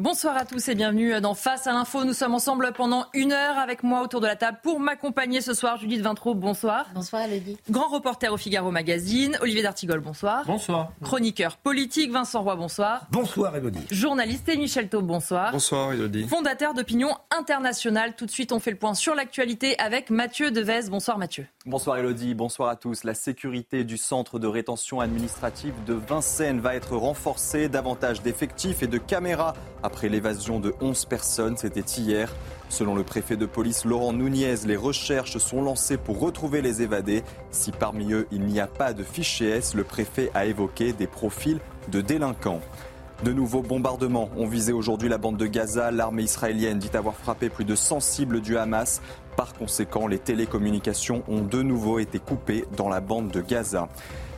Bonsoir à tous et bienvenue dans Face à l'info. Nous sommes ensemble pendant une heure avec moi autour de la table pour m'accompagner ce soir. Judith Vintraud, bonsoir. Bonsoir, Elodie. Grand reporter au Figaro Magazine, Olivier D'Artigol, bonsoir. Bonsoir. Chroniqueur politique, Vincent Roy, bonsoir. Bonsoir, Elodie. Journaliste et Michel Taub, bonsoir. Bonsoir, Elodie. Fondateur d'Opinion Internationale. Tout de suite, on fait le point sur l'actualité avec Mathieu Devez. Bonsoir, Mathieu. Bonsoir, Elodie. Bonsoir à tous. La sécurité du centre de rétention administrative de Vincennes va être renforcée. Davantage d'effectifs et de caméras après l'évasion de 11 personnes. C'était hier. Selon le préfet de police Laurent Nunez, les recherches sont lancées pour retrouver les évadés. Si parmi eux il n'y a pas de fichier S, le préfet a évoqué des profils de délinquants. De nouveaux bombardements ont visé aujourd'hui la bande de Gaza. L'armée israélienne dit avoir frappé plus de 100 cibles du Hamas. Par conséquent, les télécommunications ont de nouveau été coupées dans la bande de Gaza.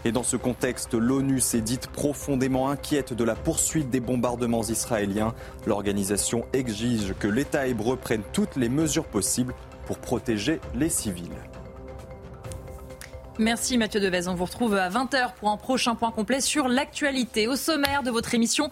Et dans ce contexte, l'ONU s'est dite profondément inquiète de la poursuite des bombardements israéliens. L'organisation exige que l'État hébreu prenne toutes les mesures possibles pour protéger les civils. Merci Mathieu Devez. On vous retrouve à 20h pour un prochain point complet sur l'actualité. Au sommaire de votre émission,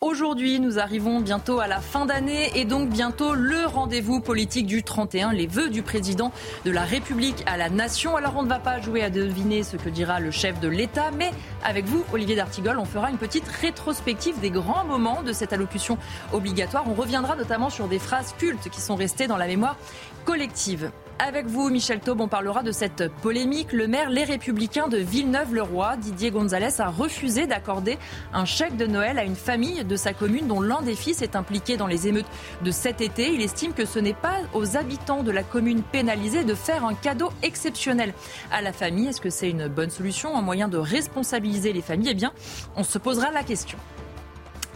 aujourd'hui, nous arrivons bientôt à la fin d'année et donc bientôt le rendez-vous politique du 31, les vœux du président de la République à la nation. Alors on ne va pas jouer à deviner ce que dira le chef de l'État, mais avec vous, Olivier D'Artigol, on fera une petite rétrospective des grands moments de cette allocution obligatoire. On reviendra notamment sur des phrases cultes qui sont restées dans la mémoire collective. Avec vous, Michel Taube, on parlera de cette polémique. Le maire Les Républicains de Villeneuve-le-Roi, Didier Gonzalez, a refusé d'accorder un chèque de Noël à une famille de sa commune dont l'un des fils est impliqué dans les émeutes de cet été. Il estime que ce n'est pas aux habitants de la commune pénalisée de faire un cadeau exceptionnel à la famille. Est-ce que c'est une bonne solution, un moyen de responsabiliser les familles? Eh bien, on se posera la question.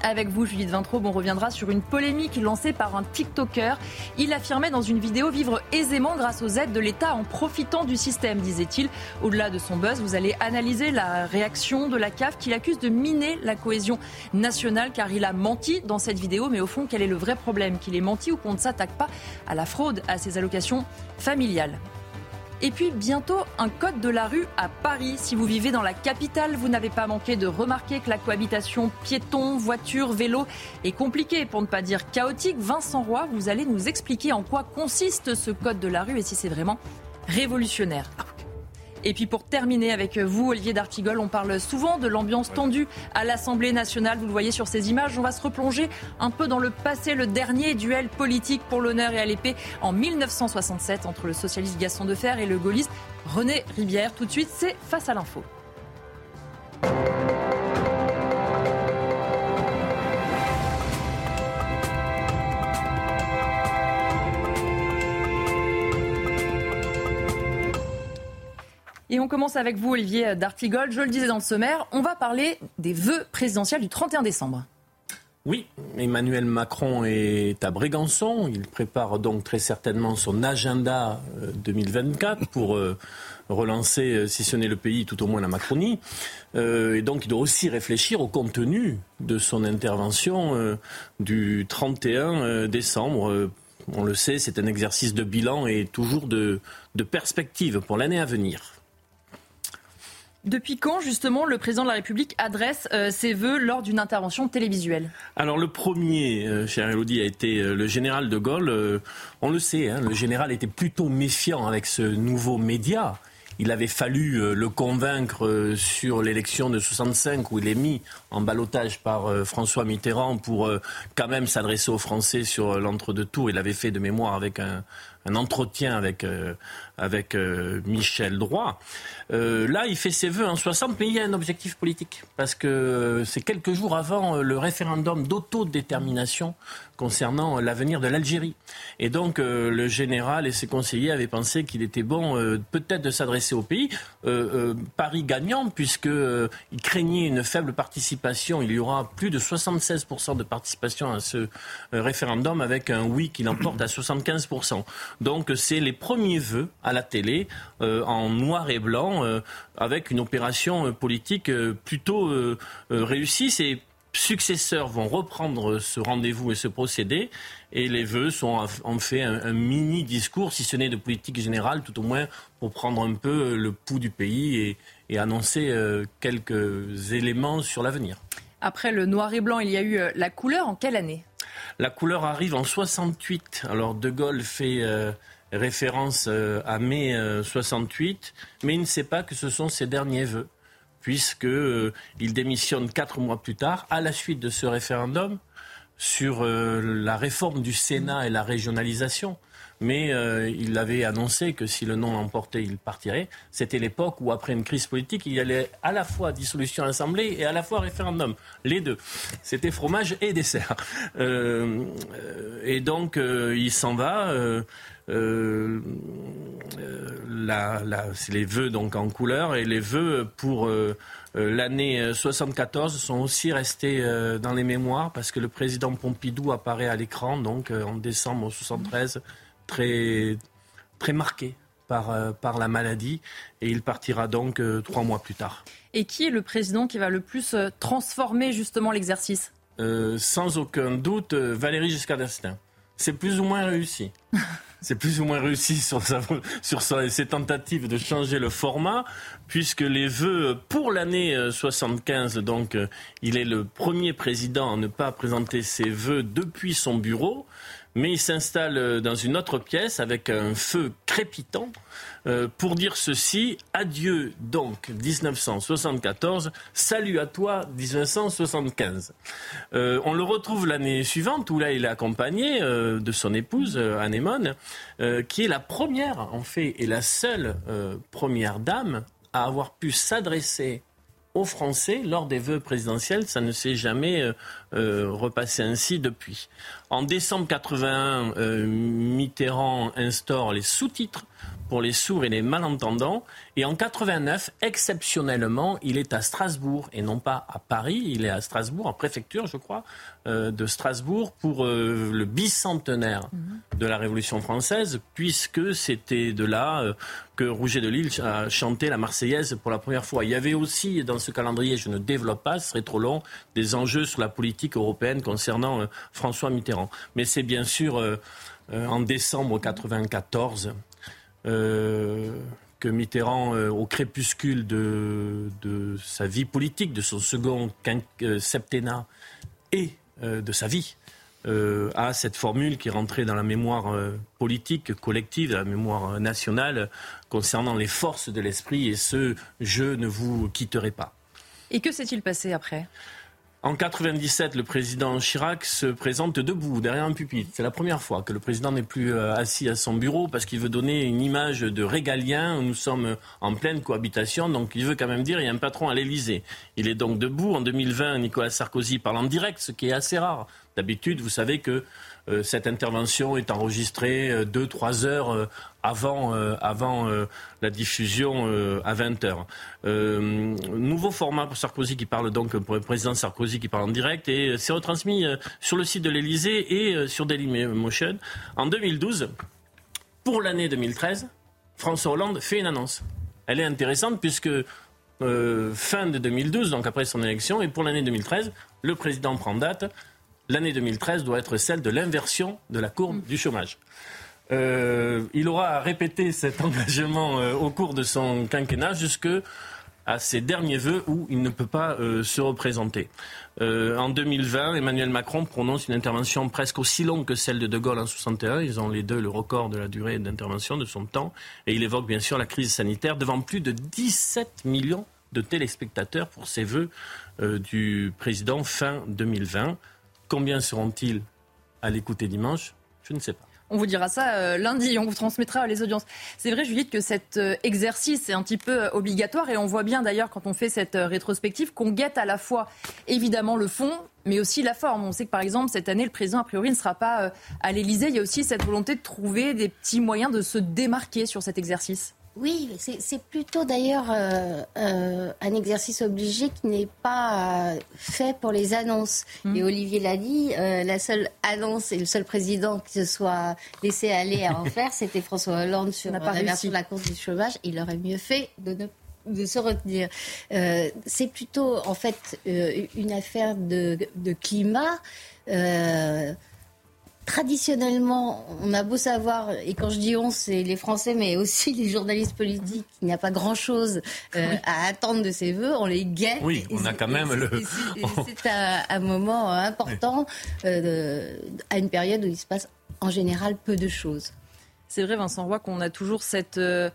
Avec vous, Judith Vintraube, on reviendra sur une polémique lancée par un TikToker. Il affirmait dans une vidéo vivre aisément grâce aux aides de l'État en profitant du système, disait-il. Au-delà de son buzz, vous allez analyser la réaction de la CAF qui l'accuse de miner la cohésion nationale car il a menti dans cette vidéo. Mais au fond, quel est le vrai problème? Qu'il ait menti ou qu'on ne s'attaque pas à la fraude à ses allocations familiales? Et puis bientôt un code de la rue à Paris. Si vous vivez dans la capitale, vous n'avez pas manqué de remarquer que la cohabitation piéton, voiture, vélo est compliquée, pour ne pas dire chaotique. Vincent Roy, vous allez nous expliquer en quoi consiste ce code de la rue et si c'est vraiment révolutionnaire. Et puis pour terminer avec vous, Olivier D'Artigol, on parle souvent de l'ambiance tendue à l'Assemblée nationale. Vous le voyez sur ces images. On va se replonger un peu dans le passé, le dernier duel politique pour l'honneur et à l'épée en 1967 entre le socialiste Gaston Defer et le gaulliste René Ribière. Tout de suite, c'est face à l'info. Et on commence avec vous, Olivier D'Artigol. Je le disais dans le sommaire, on va parler des vœux présidentiels du 31 décembre. Oui, Emmanuel Macron est à Brégançon. Il prépare donc très certainement son agenda 2024 pour relancer, si ce n'est le pays, tout au moins la Macronie. et donc il doit aussi réfléchir au contenu de son intervention du 31 décembre. On le sait, c'est un exercice de bilan et toujours de perspective pour l'année à venir. Depuis quand, justement, le président de la République adresse euh, ses vœux lors d'une intervention télévisuelle? Alors, le premier, euh, cher Elodie, a été euh, le général de Gaulle. On le sait, hein, le général était plutôt méfiant avec ce nouveau média. Il avait fallu le convaincre sur l'élection de 65 où il est mis en balotage par François Mitterrand pour quand même s'adresser aux Français sur l'entre-deux tours. Il avait fait de mémoire avec un, un entretien avec, avec Michel Droit. là, il fait ses vœux en 60, mais il y a un objectif politique. Parce que c'est quelques jours avant le référendum d'autodétermination concernant l'avenir de l'Algérie. Et donc, le général et ses conseillers avaient pensé qu'il était bon peut-être de s'adresser au pays. Paris gagnant, puisqu'il craignait une faible participation. Il y aura plus de 76% de participation à ce euh, référendum avec un oui qui l'emporte à 75%. Donc c'est les premiers vœux à la télé euh, en noir et blanc euh, avec une opération politique plutôt réussie. Ses successeurs vont reprendre ce rendez-vous et ce procédé et les vœux sont en fait un, mini discours, si ce n'est de politique générale, tout au moins pour prendre un peu le pouls du pays et, et annoncer quelques éléments sur l'avenir. Après le noir et blanc, il y a eu la couleur. En quelle année? La couleur arrive en 68. Alors De Gaulle fait euh, référence euh, à mai 68, euh, mais il ne sait pas que ce sont ses derniers vœux, puisqu'il démissionne quatre mois plus tard, à la suite de ce référendum, sur la réforme du Sénat et la régionalisation mais euh, il avait annoncé que si le non l'emportait, il partirait. C'était l'époque où, après une crise politique, il y allait à la fois dissolution assemblée et à la fois référendum. Les deux. C'était fromage et dessert. Euh, et donc, euh, il s'en va. Euh, c'est les vœux donc en couleur et les vœux pour l'année 74 sont aussi restés dans les mémoires parce que le président Pompidou apparaît à l'écran donc en décembre 73 très, très marqué par, euh, par la maladie et il partira donc euh, trois mois plus tard. Et qui est le président qui va le plus euh, transformer justement l'exercice? Sans aucun doute, Valérie Giscard d'Estaing. C'est plus ou moins réussi. C'est plus ou moins réussi sur, sa, sur ses tentatives de changer le format, puisque les vœux pour l'année 75, donc il est le premier président à ne pas présenter ses vœux depuis son bureau mais il s'installe euh, dans une autre pièce avec un feu crépitant euh, pour dire ceci adieu donc 1974, salut à toi 1975. Euh, on le retrouve l'année suivante où là il est accompagné de son épouse Anémone, qui est la première en fait et la seule première dame à avoir pu s'adresser aux Français lors des vœux présidentiels. Ça ne s'est jamais euh, euh, repassé ainsi depuis. En décembre 81, euh, Mitterrand instaure les sous-titres pour les sourds et les malentendants. Et en 89, exceptionnellement, il est à Strasbourg et non pas à Paris. Il est à Strasbourg, en préfecture, je crois, euh, de Strasbourg pour euh, le bicentenaire de la Révolution française, puisque c'était de là euh, que Rouget de Lille a chanté la Marseillaise pour la première fois. Il y avait aussi dans ce calendrier, je ne développe pas, ce serait trop long, des enjeux sur la politique européenne concernant François Mitterrand. Mais c'est bien sûr en décembre 94 euh, que Mitterrand, euh, au crépuscule de, sa vie politique, de son second euh, septennat et de sa vie, a cette formule qui est rentrée dans la mémoire politique collective, dans la mémoire nationale, concernant les forces de l'esprit et ce je ne vous quitterai pas. Et que s'est-il passé après? En 97, le président Chirac se présente debout derrière un pupitre. C'est la première fois que le président n'est plus euh, assis à son bureau parce qu'il veut donner une image de régalien. Nous sommes en pleine cohabitation, donc il veut quand même dire il y a un patron à l'Élysée. Il est donc debout. En 2020, Nicolas Sarkozy parle en direct, ce qui est assez rare. D'habitude, vous savez que cette intervention est enregistrée euh, deux, trois heures euh, avant, avant la diffusion à 20 heures. nouveau format pour Sarkozy qui parle donc pour le président Sarkozy qui parle en direct et c'est retransmis sur le site de l'Elysée et sur Dailymotion. En 2012, pour l'année 2013, François Hollande fait une annonce. Elle est intéressante puisque fin de 2012, donc après son élection, et pour l'année 2013, le président prend date l'année 2013 doit être celle de l'inversion de la courbe du chômage. Euh, il aura répété cet engagement euh, au cours de son quinquennat jusque à ses derniers vœux où il ne peut pas euh, se représenter. en 2020, Emmanuel Macron prononce une intervention presque aussi longue que celle de De Gaulle en 61. Ils ont les deux le record de la durée d'intervention de son temps. Et il évoque bien sûr la crise sanitaire devant plus de 17 millions de téléspectateurs pour ses vœux du président fin 2020. Combien seront-ils à l'écouter dimanche? Je ne sais pas. On vous dira ça euh, lundi, on vous transmettra les audiences. C'est vrai, Juliette, que cet euh, exercice est un petit peu euh, obligatoire et on voit bien d'ailleurs quand on fait cette rétrospective qu'on guette à la fois évidemment le fond, mais aussi la forme. On sait que par exemple cette année, le président a priori ne sera pas à l'Élysée. Il y a aussi cette volonté de trouver des petits moyens de se démarquer sur cet exercice. Oui, c'est plutôt d'ailleurs euh, euh, un exercice obligé qui n'est pas euh, fait pour les annonces. Mmh. Et Olivier l'a dit, la seule annonce et le seul président qui se soit laissé aller à en faire, c'était François Hollande sur la version de la course du chômage. Il aurait mieux fait de ne de se retenir. c'est plutôt en fait une affaire de, de climat traditionnellement, on a beau savoir, et quand je dis on, c'est les Français, mais aussi les journalistes politiques, il n'y a pas grand-chose euh, à attendre de ces vœux, on les guette. Oui, on a quand même le... C'est un, moment important, euh, à une période où il se passe en général peu de choses. C'est vrai, Vincent Roy, qu'on a toujours cette... Euh,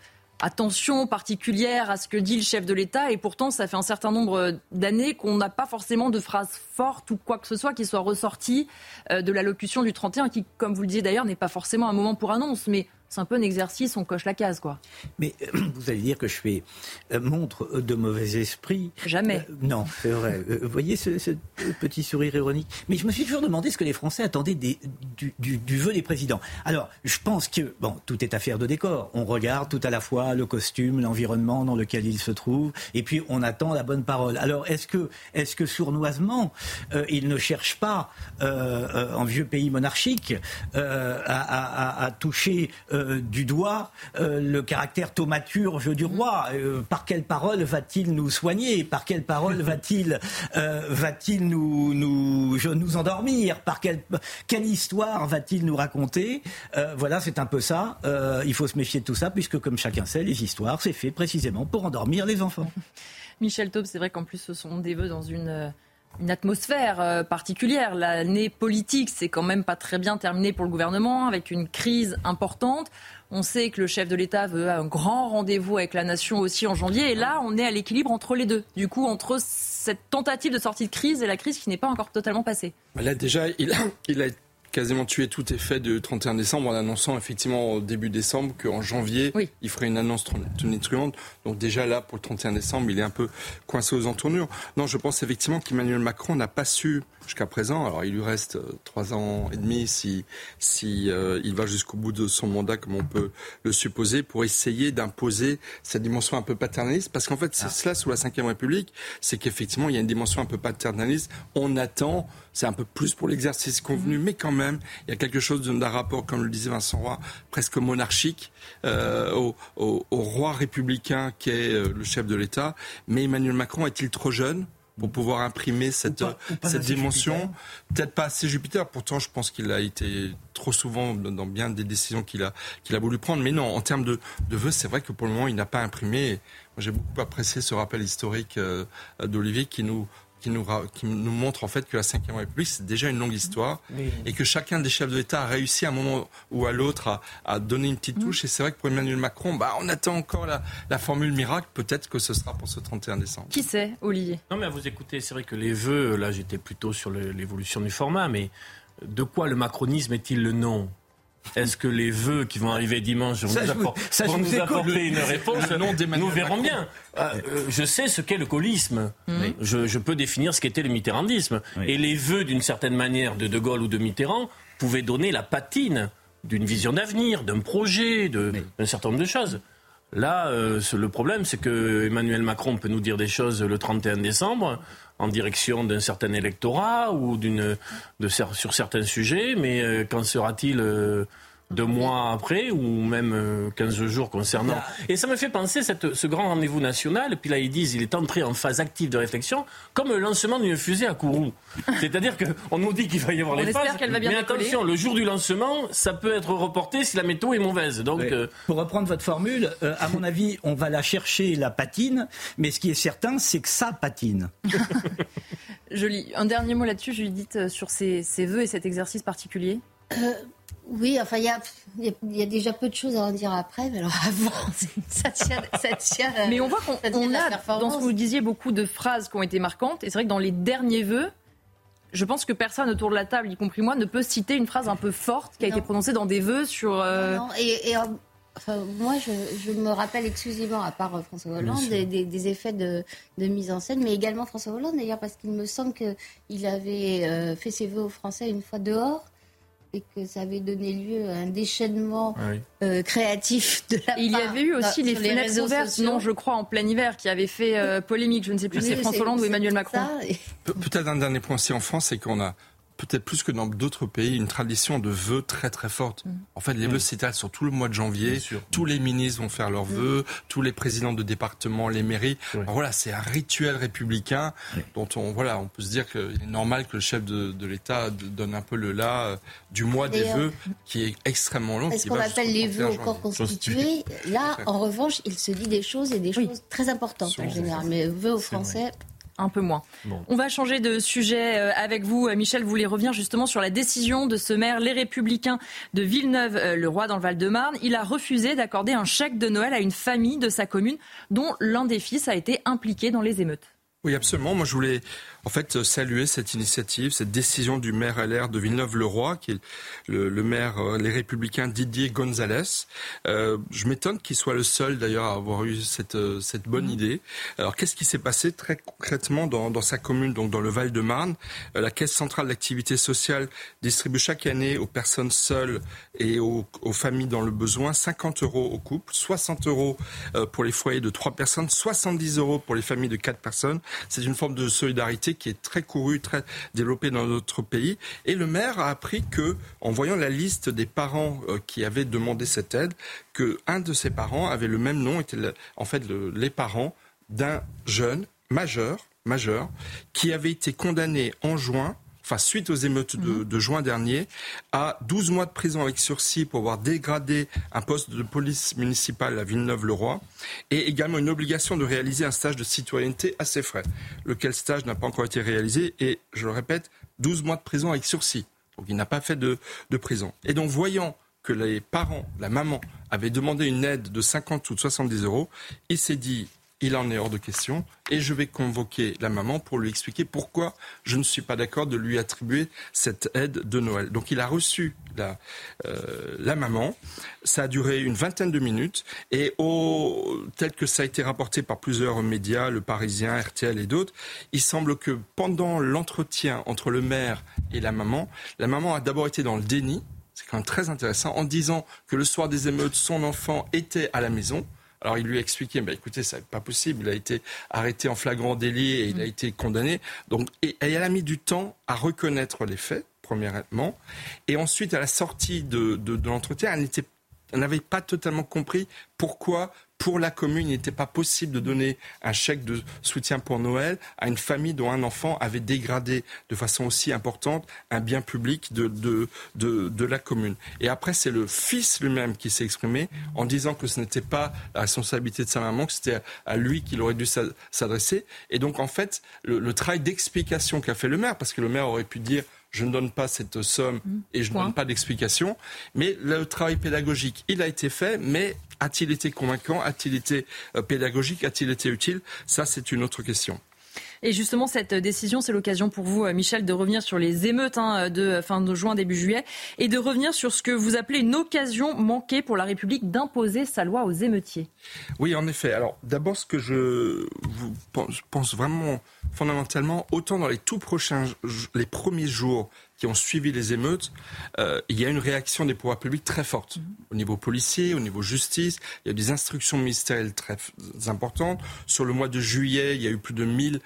attention particulière à ce que dit le chef de l'État. Et pourtant, ça fait un certain nombre d'années qu'on n'a pas forcément de phrases fortes ou quoi que ce soit qui soit ressorti euh, de l'allocution du 31, qui, comme vous le disiez d'ailleurs, n'est pas forcément un moment pour annonce. Mais c'est un peu un exercice, on coche la case, quoi. Mais euh, vous allez dire que je fais euh, montre de mauvais esprit. Jamais. Euh, non, c'est vrai. vous voyez ce, petit sourire ironique? Mais je me suis toujours demandé ce que les Français attendaient des, du, du, vœu des présidents. Alors, je pense que, bon, tout est affaire de décor. On regarde tout à la fois le costume, l'environnement dans lequel il se trouve, et puis on attend la bonne parole. Alors, est-ce que, est-ce que sournoisement, il ne cherche pas, en vieux pays monarchique, à, à, toucher euh, du doigt euh, le caractère thaumaturge du roi. Euh, par quelle parole va-t-il nous soigner? Par quelle parole va-t-il va-t-il nous, nous, nous endormir? Par quelle, quelle histoire va-t-il nous raconter? Voilà, c'est un peu ça. il faut se méfier de tout ça, puisque comme chacun sait, les histoires, c'est fait précisément pour endormir les enfants. Michel Taube, c'est vrai qu'en plus, ce sont des vœux dans une une atmosphère euh, particulière. L'année politique, c'est quand même pas très bien terminé pour le gouvernement, avec une crise importante. On sait que le chef de l'État veut un grand rendez-vous avec la nation aussi en janvier. Et là, on est à l'équilibre entre les deux. Du coup, entre cette tentative de sortie de crise et la crise qui n'est pas encore totalement passée. Là, déjà, il a, il a quasiment tué tout effet de 31 décembre en annonçant effectivement au début décembre qu'en janvier, il ferait une annonce tonitruante. Donc déjà là, pour le 31 décembre, il est un peu coincé aux entournures. Non, je pense effectivement qu'Emmanuel Macron n'a pas su jusqu'à présent. Alors il lui reste euh, trois ans et demi si, si euh, il va jusqu'au bout de son mandat, comme on peut le supposer, pour essayer d'imposer cette dimension un peu paternaliste. Parce qu'en fait, c'est ah. cela sous la Ve République, c'est qu'effectivement il y a une dimension un peu paternaliste. On attend, c'est un peu plus pour l'exercice convenu, mhm. mais quand même, il y a quelque chose d'un rapport, comme le disait Vincent Roy, presque monarchique euh, au, au, au, roi républicain qui est le chef de l'État. Mais Emmanuel Macron est-il trop jeune pour pouvoir imprimer cette, cette dimension? Peut-être pas assez Jupiter, pourtant je pense qu'il a été trop souvent dans bien des décisions qu'il a, qu'il a voulu prendre. Mais non, en termes de, de vœux, c'est vrai que pour le moment, il n'a pas imprimé. J'ai beaucoup apprécié ce rappel historique euh, d'Olivier qui nous qui nous, qui nous montre en fait que la Ve République, c'est déjà une longue histoire et que chacun des chefs de l'État a réussi à un moment ou à l'autre à, à, donner une petite touche. Et c'est vrai que pour Emmanuel Macron, bah, on attend encore la, la formule miracle. Peut-être que ce sera pour ce 31 décembre. Qui sait, Olivier? Non, mais à vous écouter, c'est vrai que les vœux, là, j'étais plutôt sur l'évolution du format, mais de quoi le macronisme est-il le nom? Est-ce que les vœux qui vont arriver dimanche vont nous, apporter une réponse Nous verrons bien. Euh, euh, je sais ce qu'est le gaullisme. Hmm. Je, peux définir ce qu'était le mitterrandisme. Et les vœux, d'une certaine manière, de De Gaulle ou de Mitterrand pouvaient donner la patine d'une vision d'avenir, d'un projet, d'un certain nombre de choses. Là, euh, le problème, c'est que Emmanuel Macron peut nous dire des choses le 31 décembre en direction d'un certain électorat ou d'une sur certains sujets, mais qu'en sera-t-il deux mois après ou même 15 euh, jours concernant. Et ça me fait penser cette, ce grand rendez-vous national. Puis là, ils disent il est entré en phase active de réflexion, comme le lancement d'une fusée à Kourou. C'est-à-dire qu'on nous dit qu'il va y avoir les phases, mais attention, le jour du lancement, ça peut être reporté si la météo est mauvaise. Donc, euh, pour reprendre votre formule, euh, à mon avis, on va la chercher la patine, mais ce qui est certain, c'est que ça patine. Je lis un dernier mot là-dessus, Judith, sur ces, ces vœux et cet exercice particulier. Oui, enfin, il y a, déjà peu de choses à en dire après, mais alors avant, ça tient. Ça tient mais on voit qu'on a, dans ce que vous disiez, beaucoup de phrases qui ont été marquantes. Et c'est vrai que dans les derniers vœux, je pense que personne autour de la table, y compris moi, ne peut citer une phrase un peu forte qui a été prononcée dans des vœux sur. Euh, non, et, moi, je, me rappelle exclusivement, à part François Hollande, des, effets de, mise en scène, mais également François Hollande, d'ailleurs, parce qu'il me semble qu'il avait fait ses vœux aux Français une fois dehors et que ça avait donné lieu à un déchaînement ah euh, créatif de la Il y avait eu aussi les fenêtres ouvertes, non, je crois, en plein hiver, qui avait fait euh, polémique. Je ne sais plus si c'est François Hollande ou Emmanuel Macron. Peut-être un dernier point aussi en France, c'est qu'on a peut-être plus que dans d'autres pays, une tradition de vœux très très forte. Mm. En fait, les vœux mm. s'étalent sur tout le mois de janvier. Tous les ministres vont faire leurs mm. vœux, tous les présidents de département, les mairies. voilà, c'est un rituel républicain dont on voilà, on peut se dire qu'il est normal que le chef de, l'État donne un peu le là euh, du mois des vœux, qui est extrêmement long. Ce qu'on appelle les vœux au corps constitué, là, en revanche, il se dit des choses et des choses très importantes en général. Mais vœux aux Français un peu moins. On va changer de sujet euh, avec vous. Euh, Michel, vous voulez revenir justement sur la décision de ce maire, les Républicains de Villeneuve-le-Roi dans le Val-de-Marne. Il a refusé d'accorder un chèque de Noël à une famille de sa commune dont l'un des fils a été impliqué dans les émeutes. Oui, absolument. Moi, je voulais en fait saluer cette initiative, cette décision du maire LR de Villeneuve-le-Roi, qui est le, maire euh, les Républicains Didier Gonzalez. Euh, je m'étonne qu'il soit le seul d'ailleurs à avoir eu cette euh, cette bonne mhm. idée. Alors, qu'est-ce qui s'est passé très concrètement dans, dans sa commune, donc dans le Val-de-Marne? La Caisse centrale d'activité sociale distribue chaque année aux personnes seules et aux, aux, familles dans le besoin 50 euros au couple, 60 euros pour les foyers de trois personnes, 70 euros pour les familles de quatre personnes. C'est une forme de solidarité qui est très courue, très développée dans notre pays. Et le maire a appris que, en voyant la liste des parents euh, qui avaient demandé cette aide, que un de ses parents avait le même nom, était en fait les parents d'un jeune majeur majeur qui avait été condamné en juin enfin suite aux émeutes mhm. de, juin dernier, à 12 mois de prison avec sursis pour avoir dégradé un poste de police municipale à Villeneuve-le-Roi, et également une obligation de réaliser un stage de citoyenneté à ses frais, lequel stage n'a pas encore été réalisé, et je le répète, 12 mois de prison avec sursis. Donc il n'a pas fait de, de prison. Et donc voyant que les parents, la maman, avaient demandé une aide de 50 ou 70 euros, il s'est dit il en est hors de question. Et je vais convoquer la maman pour lui expliquer pourquoi je ne suis pas d'accord de lui attribuer cette aide de Noël. Donc il a reçu la, euh, maman. Ça a duré une vingtaine de minutes. Et au, tel que ça a été rapporté par plusieurs médias, Le Parisien, RTL et d'autres, il semble que pendant l'entretien entre le maire et la maman, la maman a d'abord été dans le déni. C'est quand même très intéressant, en disant que le soir des émeutes, son enfant était à la maison. Alors il lui a expliqué, bah, écoutez, c'est pas possible, il a été arrêté en flagrant délit et il a mm. été condamné. Donc, et, elle a mis du temps à reconnaître les faits, premièrement, et ensuite à la sortie de, de, de l'entretien, elle n'était n'avait pas totalement compris pourquoi pour la commune, il n'était pas possible de donner un chèque de soutien pour Noël à une famille dont un enfant avait dégradé de façon aussi importante un bien public de, de, de, la commune. Et après, c'est le fils lui-même qui s'est exprimé en disant que ce n'était pas la responsabilité de sa maman, que c'était à lui qu'il aurait dû s'adresser. Et donc, en fait, le, le travail d'explication qu'a fait le maire, parce que le maire aurait pu dire je ne donne pas cette somme mmh. et je ne donne pas d'explication. Mais le travail pédagogique, il a été fait, mais a-t-il été convaincant A-t-il été euh, pédagogique A-t-il été utile? Ça, c'est une autre question. Et justement, cette décision, c'est l'occasion pour vous, euh, Michel, de revenir sur les émeutes hein, de fin de juin, début juillet, et de revenir sur ce que vous appelez une occasion manquée pour la République d'imposer sa loi aux émeutiers. Oui, en effet. Alors, d'abord, ce que je pense vraiment fondamentalement, autant dans les tout prochains, les premiers jours qui ont suivi les émeutes, euh, il y a une réaction des pouvoirs publics très forte. Au niveau policier, au niveau justice, il y a des instructions ministérielles très importantes. Sur le mois de juillet, il y a eu plus de 1000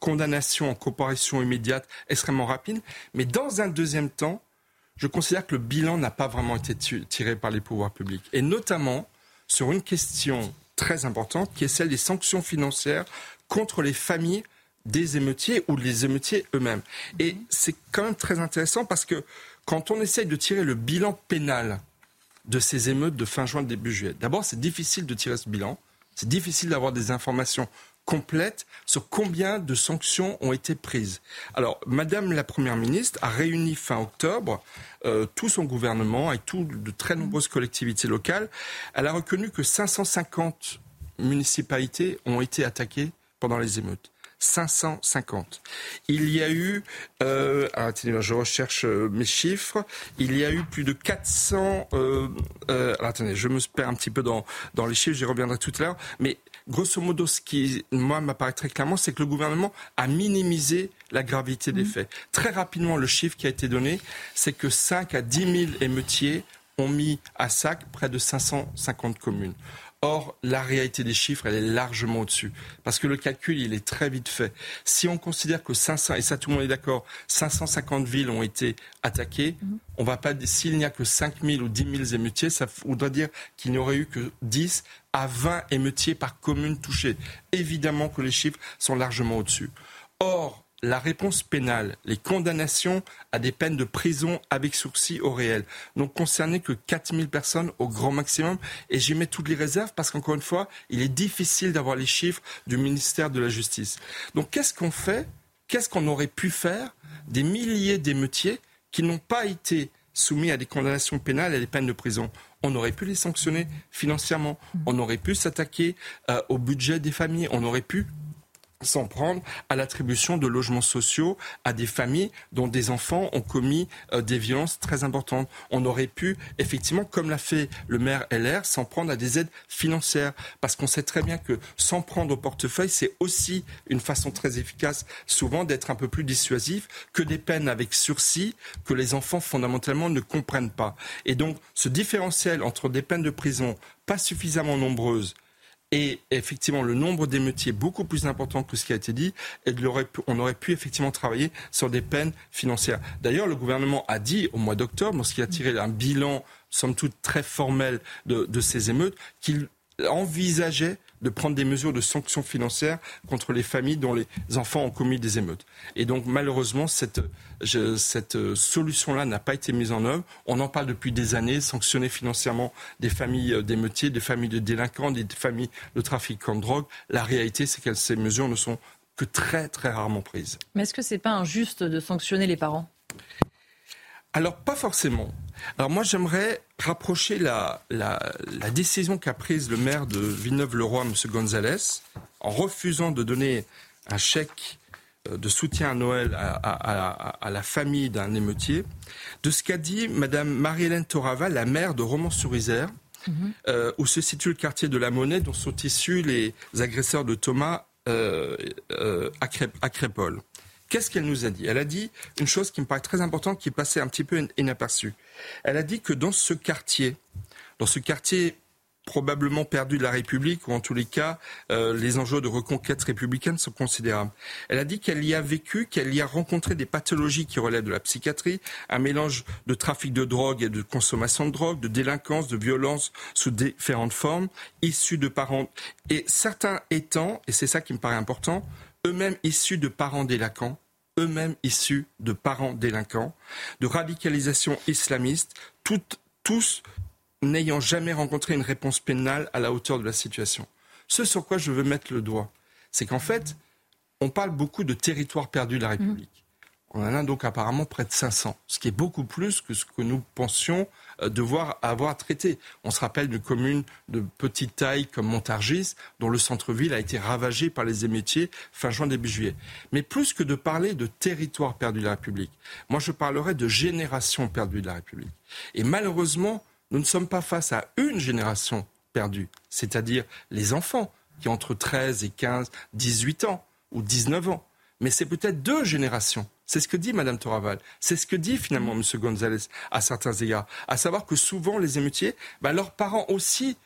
condamnations en comparution immédiate extrêmement rapides. Mais dans un deuxième temps, je considère que le bilan n'a pas vraiment été tiré par les pouvoirs publics. Et notamment sur une question très importante qui est celle des sanctions financières contre les familles des émeutiers ou les émeutiers eux-mêmes. Et c'est quand même très intéressant parce que quand on essaye de tirer le bilan pénal de ces émeutes de fin juin, début juillet, d'abord c'est difficile de tirer ce bilan, c'est difficile d'avoir des informations complètes sur combien de sanctions ont été prises. Alors, Madame la Première ministre a réuni fin octobre euh, tout son gouvernement et tout, de très nombreuses collectivités locales. Elle a reconnu que 550 municipalités ont été attaquées pendant les émeutes. 550. Il y a eu, euh, attendez, je recherche euh, mes chiffres, il y a eu plus de 400, euh, euh, attendez, je me perds un petit peu dans, dans les chiffres, j'y reviendrai tout à l'heure, mais grosso modo, ce qui, moi, m'apparaît très clairement, c'est que le gouvernement a minimisé la gravité des mmh. faits. Très rapidement, le chiffre qui a été donné, c'est que 5 à 10 000 émeutiers ont mis à sac près de 550 communes. Or, la réalité des chiffres, elle est largement au-dessus. Parce que le calcul, il est très vite fait. Si on considère que 500, et ça tout le monde est d'accord, 550 villes ont été attaquées, mhm. on va pas, s'il n'y a que 5 000 ou 10 000 émeutiers, ça voudrait dire qu'il n'y aurait eu que 10 à 20 émeutiers par commune touchée. Évidemment que les chiffres sont largement au-dessus. Or, la réponse pénale, les condamnations à des peines de prison avec sourcil au réel, n'ont concerné que 4000 personnes au grand maximum. Et j'y mets toutes les réserves parce qu'encore une fois, il est difficile d'avoir les chiffres du ministère de la Justice. Donc qu'est-ce qu'on fait? Qu'est-ce qu'on aurait pu faire? Des milliers d'émeutiers qui n'ont pas été soumis à des condamnations pénales et à des peines de prison. On aurait pu les sanctionner financièrement, on aurait pu s'attaquer euh, au budget des familles, on aurait pu s'en prendre à l'attribution de logements sociaux à des familles dont des enfants ont commis euh, des violences très importantes. On aurait pu, effectivement, comme l'a fait le maire LR, s'en prendre à des aides financières. Parce qu'on sait très bien que s'en prendre au portefeuille, c'est aussi une façon très efficace, souvent, d'être un peu plus dissuasif que des peines avec sursis que les enfants, fondamentalement, ne comprennent pas. Et donc, ce différentiel entre des peines de prison pas suffisamment nombreuses et effectivement le nombre d'émeutiers beaucoup plus important que ce qui a été dit, et on aurait pu effectivement travailler sur des peines financières. D'ailleurs, le gouvernement a dit au mois d'octobre, lorsqu'il a tiré un bilan, somme toute très formel de ces émeutes, qu'il envisageait de prendre des mesures de sanctions financières contre les familles dont les enfants ont commis des émeutes. Et donc malheureusement, cette, cette solution-là n'a pas été mise en œuvre. On en parle depuis des années, sanctionner financièrement des familles d'émeutiers, des familles de délinquants, des familles de trafiquants de drogue. La réalité, c'est que ces mesures ne sont que très très rarement prises. Mais est-ce que c'est pas injuste de sanctionner les parents? Alors, pas forcément. Alors moi, j'aimerais rapprocher la, la, décision qu'a prise le maire de Villeneuve-le-Roi, M. Gonzalez, en refusant de donner un chèque euh, de soutien à Noël à, la famille d'un émeutier, de ce qu'a dit Mme Marie-Hélène Torava, la maire de Romans-sur-Isère, mhm. euh, où se situe le quartier de la Monnaie, dont sont issus les agresseurs de Thomas euh, euh à, Crépole. Qu'est-ce qu'elle nous a dit? Elle a dit une chose qui me paraît très importante, qui passée un petit peu inaperçue. Elle a dit que dans ce quartier, dans ce quartier probablement perdu de la République, ou en tous les cas, euh, les enjeux de reconquête républicaine sont considérables. Elle a dit qu'elle y a vécu, qu'elle y a rencontré des pathologies qui relèvent de la psychiatrie, un mélange de trafic de drogue et de consommation de drogue, de délinquance, de violence sous différentes formes, issus de parents, et certains étant, et c'est ça qui me paraît important, eux-mêmes issus de parents délinquants, eux-mêmes issus de parents délinquants, de radicalisation islamiste, tous n'ayant jamais rencontré une réponse pénale à la hauteur de la situation. Ce sur quoi je veux mettre le doigt, c'est qu'en fait, on parle beaucoup de territoire perdu de la République. On en a donc apparemment près de 500, ce qui est beaucoup plus que ce que nous pensions devoir avoir traité. On se rappelle d'une commune de petite taille comme Montargis, dont le centre-ville a été ravagé par les émeutiers fin juin, début juillet. Mais plus que de parler de territoire perdu de la République, moi je parlerais de génération perdue de la République. Et malheureusement, nous ne sommes pas face à une génération perdue, c'est-à-dire les enfants qui ont entre 13 et 15, 18 ans ou 19 ans. Mais c'est peut-être deux générations c'est ce que dit Mme Toraval. C'est ce que dit finalement M. González à certains égards. À savoir que souvent, les émeutiers, bah, leurs parents aussi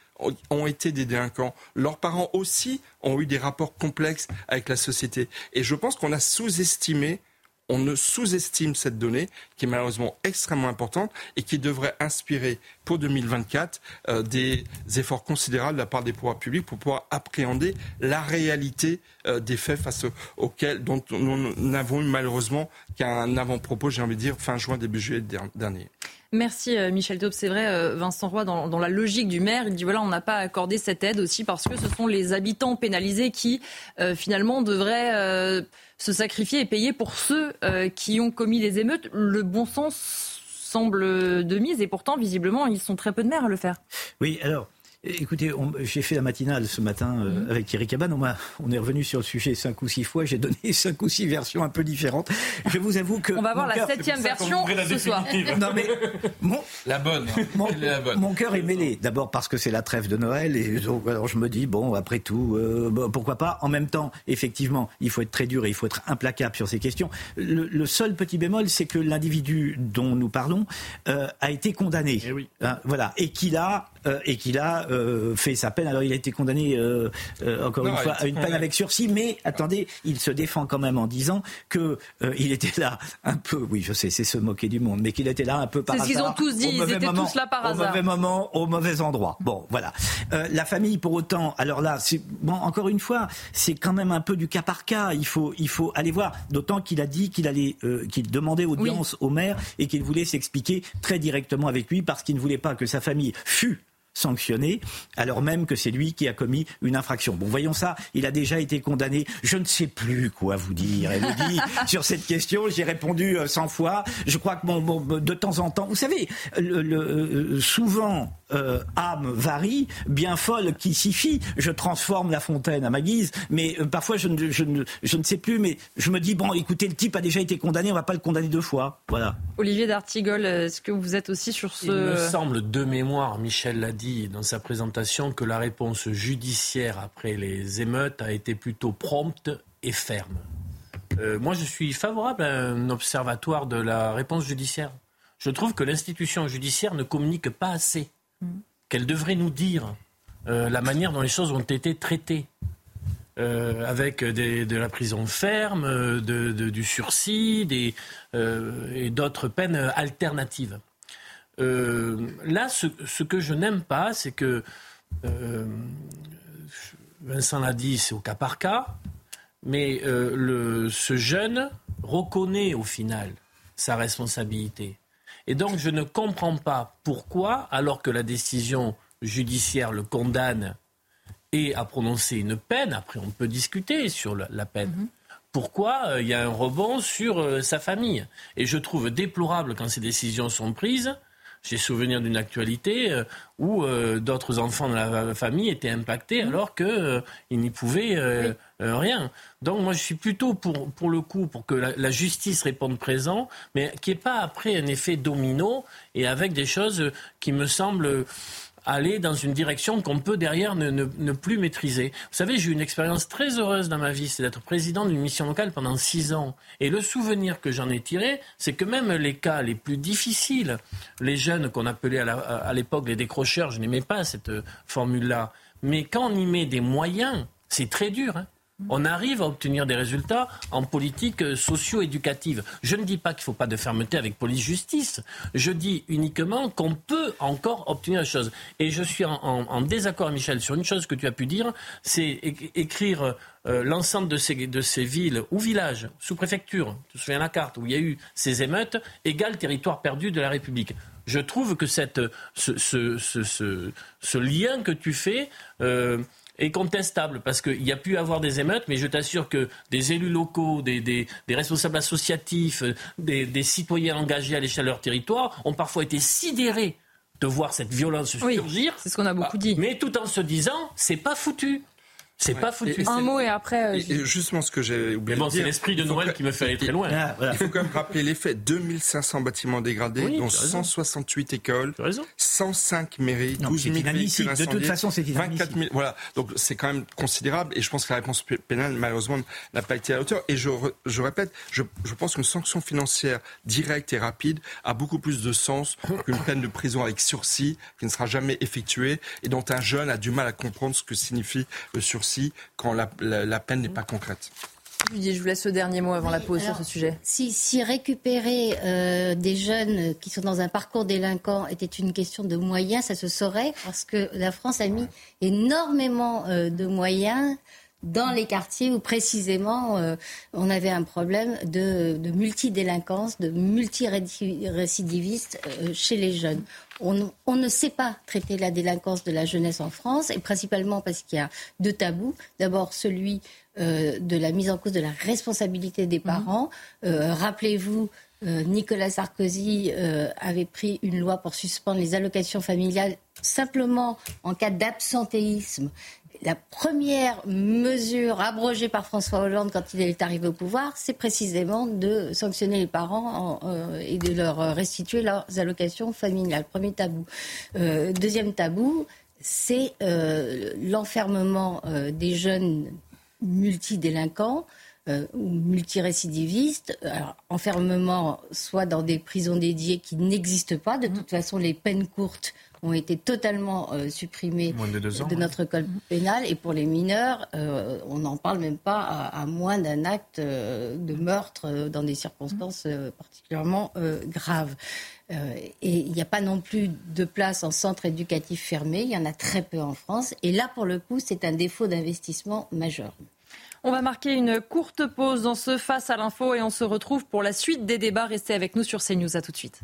ont été des délinquants. Leurs parents aussi ont eu des rapports complexes avec la société. Et je pense qu'on a sous-estimé on ne sous-estime cette donnée qui est malheureusement extrêmement importante et qui devrait inspirer pour 2024 euh, des efforts considérables de la part des pouvoirs publics pour pouvoir appréhender la réalité euh, des faits face auxquels dont nous n'avons eu malheureusement qu'un avant-propos, j'ai envie de dire, fin juin, début juillet dernier. Merci euh, Michel Taube. C'est vrai, Vincent Roy, dans, la logique du maire, il dit voilà, on n'a pas accordé cette aide aussi parce que ce sont les habitants pénalisés qui finalement devraient se sacrifier et payer pour ceux euh, qui ont commis des émeutes. Le bon sens semble de mise et pourtant, visiblement, ils sont très peu de maires à le faire. Oui, alors, Écoutez, j'ai fait la matinale ce matin euh, mhm. avec Thierry Cabane. On, on, est revenu sur le sujet cinq ou six fois. J'ai donné cinq ou six versions un peu différentes. Je vous avoue que. On va voir la septième version ce soir. Non, mais mon, la bonne. Mon, mon cœur est mêlé. D'abord parce que c'est la trêve de Noël. Et alors je me dis, bon, après tout, euh, pourquoi pas? En même temps, effectivement, il faut être très dur et il faut être implacable sur ces questions. Le, seul petit bémol, c'est que l'individu dont nous parlons euh, a été condamné. Eh oui. Hein, voilà. Et qu'il a euh, et qu'il a euh, fait sa peine. Alors il a été condamné euh, encore une fois à une peine avec sursis, mais attendez, il se défend quand même en disant que il était là un peu, oui je sais, c'est se moquer du monde, mais qu'il était là un peu par hasard. C'est ce qu'ils ont tous dit, ils étaient tous là par hasard. Au mauvais moment, au mauvais endroit. Bon, voilà. la famille, pour autant, alors là, bon, encore une fois, c'est quand même un peu du cas par cas. Il faut, il faut aller voir. D'autant qu'il a dit qu'il allait, qu'il demandait audience au maire et qu'il voulait s'expliquer très directement avec lui parce qu'il ne voulait pas que sa famille fût sanctionné, alors même que c'est lui qui a commis une infraction. Bon, voyons ça, il a déjà été condamné. Je ne sais plus quoi vous dire, dit sur cette question. J'ai répondu 100 euh, fois. Je crois que bon, de temps en temps, vous savez, le, euh, souvent, euh, âme varie, bien folle qui s'y fie. Je transforme la fontaine à ma guise, mais parfois je ne, je, ne, je ne sais plus, mais je me dis, bon, écoutez, le type a déjà été condamné, on ne va pas le condamner deux fois. Voilà. Olivier d'Artigol, est-ce que vous êtes aussi sur ce... Il me semble, de mémoire, Michel l'a dit, dans sa présentation que la réponse judiciaire après les émeutes a été plutôt prompte et ferme. Euh, moi, je suis favorable à un observatoire de la réponse judiciaire. Je trouve que l'institution judiciaire ne communique pas assez, qu'elle devrait nous dire euh, la manière dont les choses ont été traitées. Euh, avec de la prison ferme, du sursis et d'autres peines alternatives. Euh, là, ce, que je n'aime pas, c'est que euh, Vincent l'a dit, c'est au cas par cas, mais euh, ce jeune reconnaît au final sa responsabilité. Et donc, je ne comprends pas pourquoi, alors que la décision judiciaire le condamne et a prononcé une peine, après on peut discuter sur la, peine, mhm. pourquoi il y a un rebond sur sa famille? Et je trouve déplorable quand ces décisions sont prises j'ai souvenir d'une actualité euh, où euh, d'autres enfants de la famille étaient impactés mmh. alors qu'ils euh, n'y pouvaient rien. Donc moi je suis plutôt pour, pour le coup pour que la, justice réponde présent, mais qui n'y ait pas après un effet domino et avec des choses qui me semblent aller dans une direction qu'on peut derrière ne, plus maîtriser. Vous savez, j'ai eu une expérience très heureuse dans ma vie, c'est d'être président d'une mission locale pendant six ans. Et le souvenir que j'en ai tiré, c'est que même les cas les plus difficiles, les jeunes qu'on appelait à l'époque les décrocheurs, je n'aimais pas cette formule-là, mais quand on y met des moyens, c'est très dur. Hein on arrive à obtenir des résultats en politique euh, socio-éducative. Je ne dis pas qu'il ne faut pas de fermeté avec police-justice. Je dis uniquement qu'on peut encore obtenir des choses. Et je suis en, désaccord, Michel, sur une chose que tu as pu dire, c'est écrire euh, l'ensemble de ces, villes ou villages, sous-préfecture, tu te souviens la carte, où il y a eu ces émeutes, égale territoire perdu de la République. Je trouve que cette, ce, lien que tu fais... Euh, est contestable parce qu'il y a pu avoir des émeutes, mais je t'assure que des élus locaux, des, responsables associatifs, des, citoyens engagés à l'échelle de leur territoire ont parfois été sidérés de voir cette violence surgir. C'est ce qu'on a beaucoup dit. Mais tout en se disant, c'est pas foutu. C'est pas foutu. un mot et après. Euh, justement, ce que j'ai oublié. Mais bon, c'est l'esprit de Noël qui me fait aller très loin. Ah, il faut quand même rappeler les faits 2500 bâtiments dégradés, dont 168 écoles, 105 mairies, 12 000 véhicules De toute façon, c'est 24 000. Voilà. Donc, c'est quand même considérable. Et je pense que la réponse pénale, malheureusement, n'a pas été à la hauteur. Et je, je répète, je, je pense qu'une sanction financière directe et rapide a beaucoup plus de sens qu'une peine de prison avec sursis qui ne sera jamais effectuée et dont un jeune a du mal à comprendre ce que signifie le sursis quand la, peine n'est pas concrète. Je vous laisse le dernier mot avant la pause sur ce sujet. Si, si récupérer euh, des jeunes qui sont dans un parcours délinquant était une question de moyens, ça se saurait parce que la France a mis énormément euh, de moyens dans les quartiers où précisément euh, on avait un problème de, de multidélinquance, de multirécidivistes chez les jeunes on, ne sait pas traiter la délinquance de la jeunesse en France, et principalement parce qu'il y a deux tabous. D'abord celui de la mise en cause de la responsabilité des mhm. parents. Rappelez-vous, Nicolas Sarkozy avait pris une loi pour suspendre les allocations familiales simplement en cas d'absentéisme la première mesure abrogée par François Hollande quand il est arrivé au pouvoir, c'est précisément de sanctionner les parents euh, et de leur restituer leurs allocations familiales. Premier tabou. Euh, deuxième tabou, c'est euh, l'enfermement des jeunes multidélinquants ou multirécidivistes. Alors, enfermement soit dans des prisons dédiées qui n'existent pas. De toute façon, les peines courtes ont été totalement euh, supprimés de, notre code pénal. Et pour les mineurs, euh, on n'en parle même pas à, moins d'un acte euh, de meurtre dans des circonstances particulièrement graves. et il n'y a pas non plus de place en centre éducatif fermé. Il y en a très peu en France. Et là, pour le coup, c'est un défaut d'investissement majeur. On va marquer une courte pause dans ce Face à l'info et on se retrouve pour la suite des débats. Restez avec nous sur CNews. À tout de suite.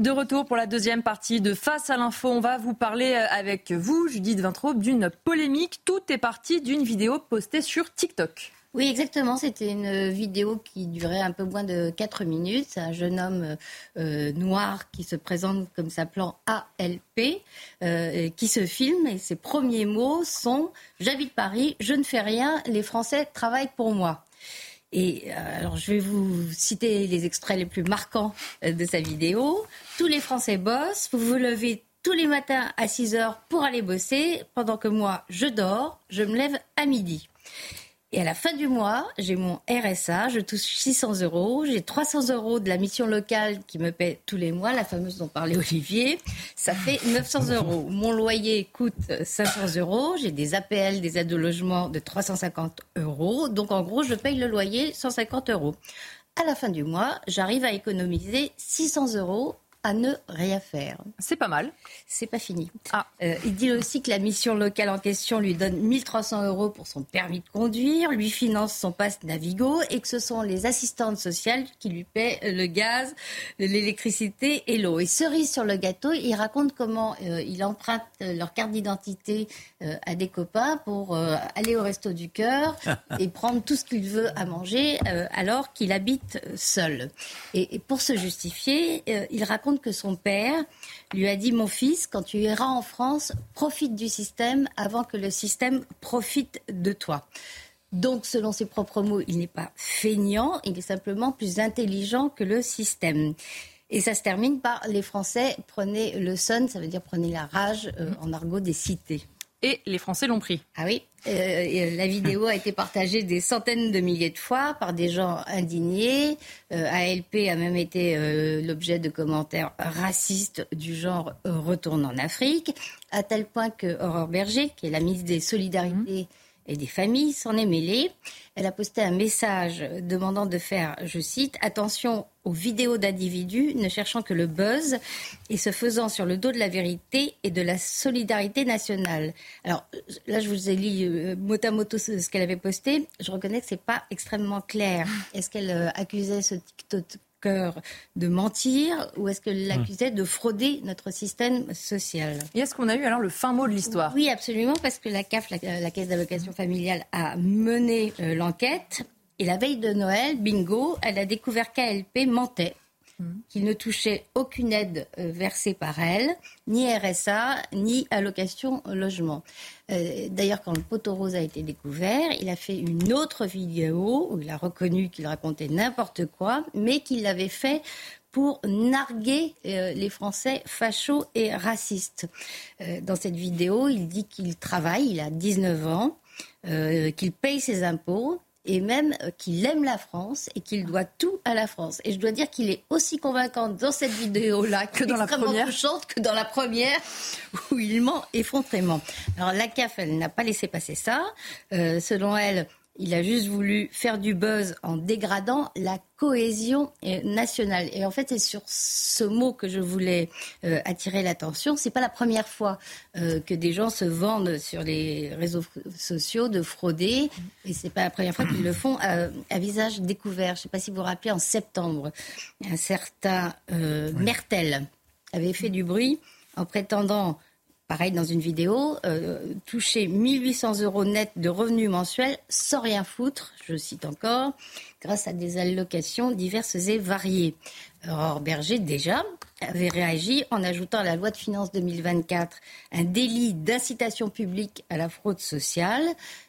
De retour pour la deuxième partie de Face à l'info, on va vous parler euh, avec vous, Judith Vintraube, d'une polémique. Tout est parti d'une vidéo postée sur TikTok. Oui, exactement. C'était une vidéo qui durait un peu moins de 4 minutes. C'est un jeune homme euh, noir qui se présente comme s'appelant ALP, euh, qui se filme et ses premiers mots sont J'habite Paris, je ne fais rien, les Français travaillent pour moi. Et euh, alors, je vais vous citer les extraits les plus marquants de sa vidéo. Tous les Français bossent, vous vous levez tous les matins à 6 heures pour aller bosser, pendant que moi, je dors, je me lève à midi. Et à la fin du mois, j'ai mon RSA, je touche 600 euros, j'ai 300 euros de la mission locale qui me paie tous les mois, la fameuse dont parlait Olivier, ça fait 900 euros. Mon loyer coûte 500 euros, j'ai des APL, des aides de logement de 350 euros, donc en gros, je paye le loyer 150 euros. À la fin du mois, j'arrive à économiser 600 euros à ne rien faire. C'est pas mal. C'est pas fini. Ah. Euh, il dit aussi que la mission locale en question lui donne 1300 euros pour son permis de conduire, lui finance son passe Navigo et que ce sont les assistantes sociales qui lui paient le gaz, l'électricité et l'eau. Et cerise sur le gâteau, il raconte comment euh, il emprunte leur carte d'identité euh, à des copains pour aller au resto du cœur et prendre tout ce qu'il veut à manger alors qu'il habite seul. et pour se justifier, il raconte que son père lui a dit Mon fils, quand tu iras en France, profite du système avant que le système profite de toi. Donc, selon ses propres mots, il n'est pas feignant, il est simplement plus intelligent que le système. Et ça se termine par les Français prenez le son, ça veut dire prenez la rage euh, en argot des cités. Et les Français l'ont pris. Ah oui, euh, la vidéo a été partagée des centaines de milliers de fois par des gens indignés. Euh, ALP a même été euh, l'objet de commentaires racistes du genre retourne en Afrique, à tel point que Aurore Berger, qui est la ministre des Solidarités, et des familles s'en est mêlée. Elle a posté un message demandant de faire, je cite, attention aux vidéos d'individus ne cherchant que le buzz et se faisant sur le dos de la vérité et de la solidarité nationale. Alors là, je vous ai lu euh, mot à mot ce qu'elle avait posté. Je reconnais que c'est pas extrêmement clair. Est-ce qu'elle euh, accusait ce De mentir ou est-ce qu'elle l'accusait de frauder notre système social? Et est-ce qu'on a eu alors le fin mot de l'histoire? Oui, absolument, parce que la CAF, la, Caisse d'allocation familiale, a mené euh, l'enquête. Et la veille de Noël, bingo, elle a découvert qu'ALP mentait qu'il ne touchait aucune aide euh, versée par elle, ni RSA, ni allocation logement. Euh, d'ailleurs, quand le poteau rose a été découvert, il a fait une autre vidéo où il a reconnu qu'il racontait n'importe quoi, mais qu'il l'avait fait pour narguer euh, les Français fachos et racistes. dans cette vidéo, il dit qu'il travaille, il a 19 ans, qu'il paye ses impôts, et même euh, qu'il aime la France et qu'il doit tout à la France. Et je dois dire qu'il est aussi convaincant dans cette vidéo-là que dans la première, que dans la première où il ment effrontément. Alors la CAF, elle n'a pas laissé passer ça. Euh, selon elle, il a juste voulu faire du buzz en dégradant la cohésion euh, nationale. Et en fait, c'est sur ce mot que je voulais euh, attirer l'attention. C'est pas la première fois euh, que des gens se vendent sur les réseaux sociaux de frauder, et c'est pas la première fois qu'ils le font à, visage découvert. Je sais pas si vous vous rappelez, en septembre, un certain Mertel avait fait du bruit en prétendant pareil dans une vidéo, euh, toucher 1800 euros net de revenus mensuels sans rien foutre, je cite encore, grâce à des allocations diverses et variées. Aurore Berger, déjà, avait réagi en ajoutant à la loi de finances 2024 un délit d'incitation publique à la fraude sociale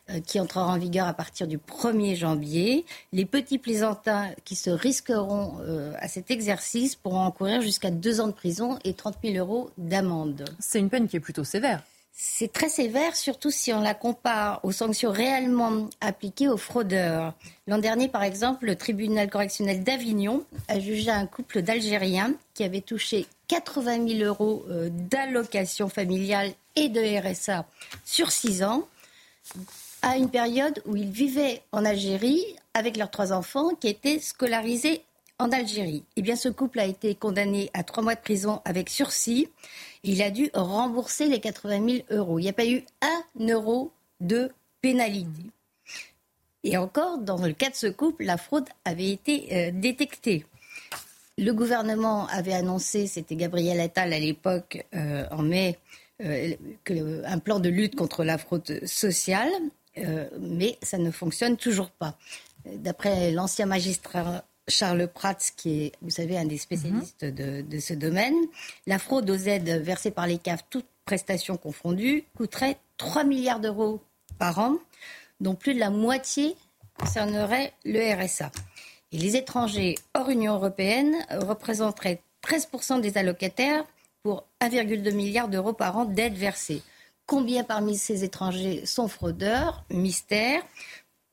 euh, qui entrera en vigueur à partir du 1er janvier. Les petits plaisantins qui se risqueront euh, à cet exercice pourront encourir jusqu'à deux ans de prison et 30 000 euros d'amende. C'est une peine qui est plutôt sévère. C'est très sévère, surtout si on la compare aux sanctions réellement appliquées aux fraudeurs. L'an dernier, par exemple, le tribunal correctionnel d'Avignon a jugé un couple d'Algériens qui avait touché 80 000 euros euh, d'allocation familiale et de RSA sur six ans, à une période où ils vivaient en Algérie avec leurs trois enfants qui étaient scolarisés en Algérie. Eh bien, ce couple a été condamné à trois mois de prison avec sursis il a dû rembourser les 80 000 euros. Il n'y a pas eu un euro de pénalité. Et encore, dans le cas de ce couple, la fraude avait été euh, détectée. Le gouvernement avait annoncé, c'était Gabriel Attal à l'époque, euh, en mai, euh, un plan de lutte contre la fraude sociale, mais ça ne fonctionne toujours pas. D'après l'ancien magistrat Charles Prats, qui est, vous savez, un des spécialistes mhm. de, ce domaine. La fraude aux aides versées par les CAF, toutes prestations confondues, coûterait 3 milliards d'euros par an, dont plus de la moitié concernerait le RSA. Et les étrangers hors Union européenne représenteraient 13% des allocataires pour 1,2 milliard d'euros par an d'aides versées. Combien parmi ces étrangers sont fraudeurs? Mystère.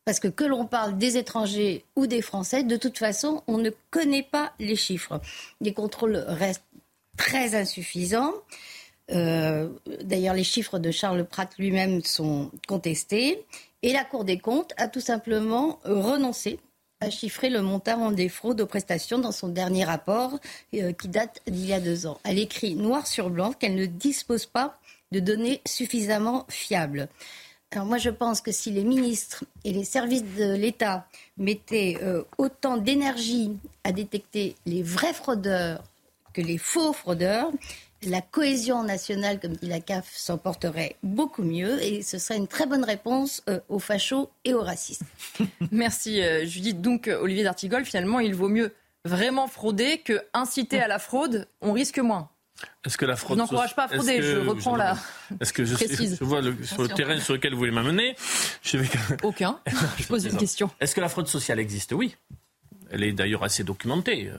Parce que que l'on parle des étrangers ou des Français, de toute façon, on ne connaît pas les chiffres. Les contrôles restent très insuffisants. Euh, d'ailleurs, les chiffres de Charles Pratt lui-même sont contestés. Et la Cour des comptes a tout simplement renoncé à chiffrer le montant des fraudes aux prestations dans son dernier rapport euh, qui date d'il y a deux ans. Elle écrit noir sur blanc qu'elle ne dispose pas de données suffisamment fiables. Alors moi, je pense que si les ministres et les services de l'État mettaient euh, autant d'énergie à détecter les vrais fraudeurs que les faux fraudeurs, la cohésion nationale, comme dit la CAF, s'en porterait beaucoup mieux et ce serait une très bonne réponse euh, aux fachos et aux racistes. Merci euh, Judith. Donc Olivier D'Artigol, finalement, il vaut mieux vraiment frauder que inciter à la fraude. On risque moins. Est-ce que la fraude. Je n'encourage pas à frauder, je reprends la. Est-ce que je, je vois sur le terrain sur lequel vous voulez m'amener je vais... Aucun. je pose une question. Est-ce que la fraude sociale existe? Oui. Elle est d'ailleurs assez documentée.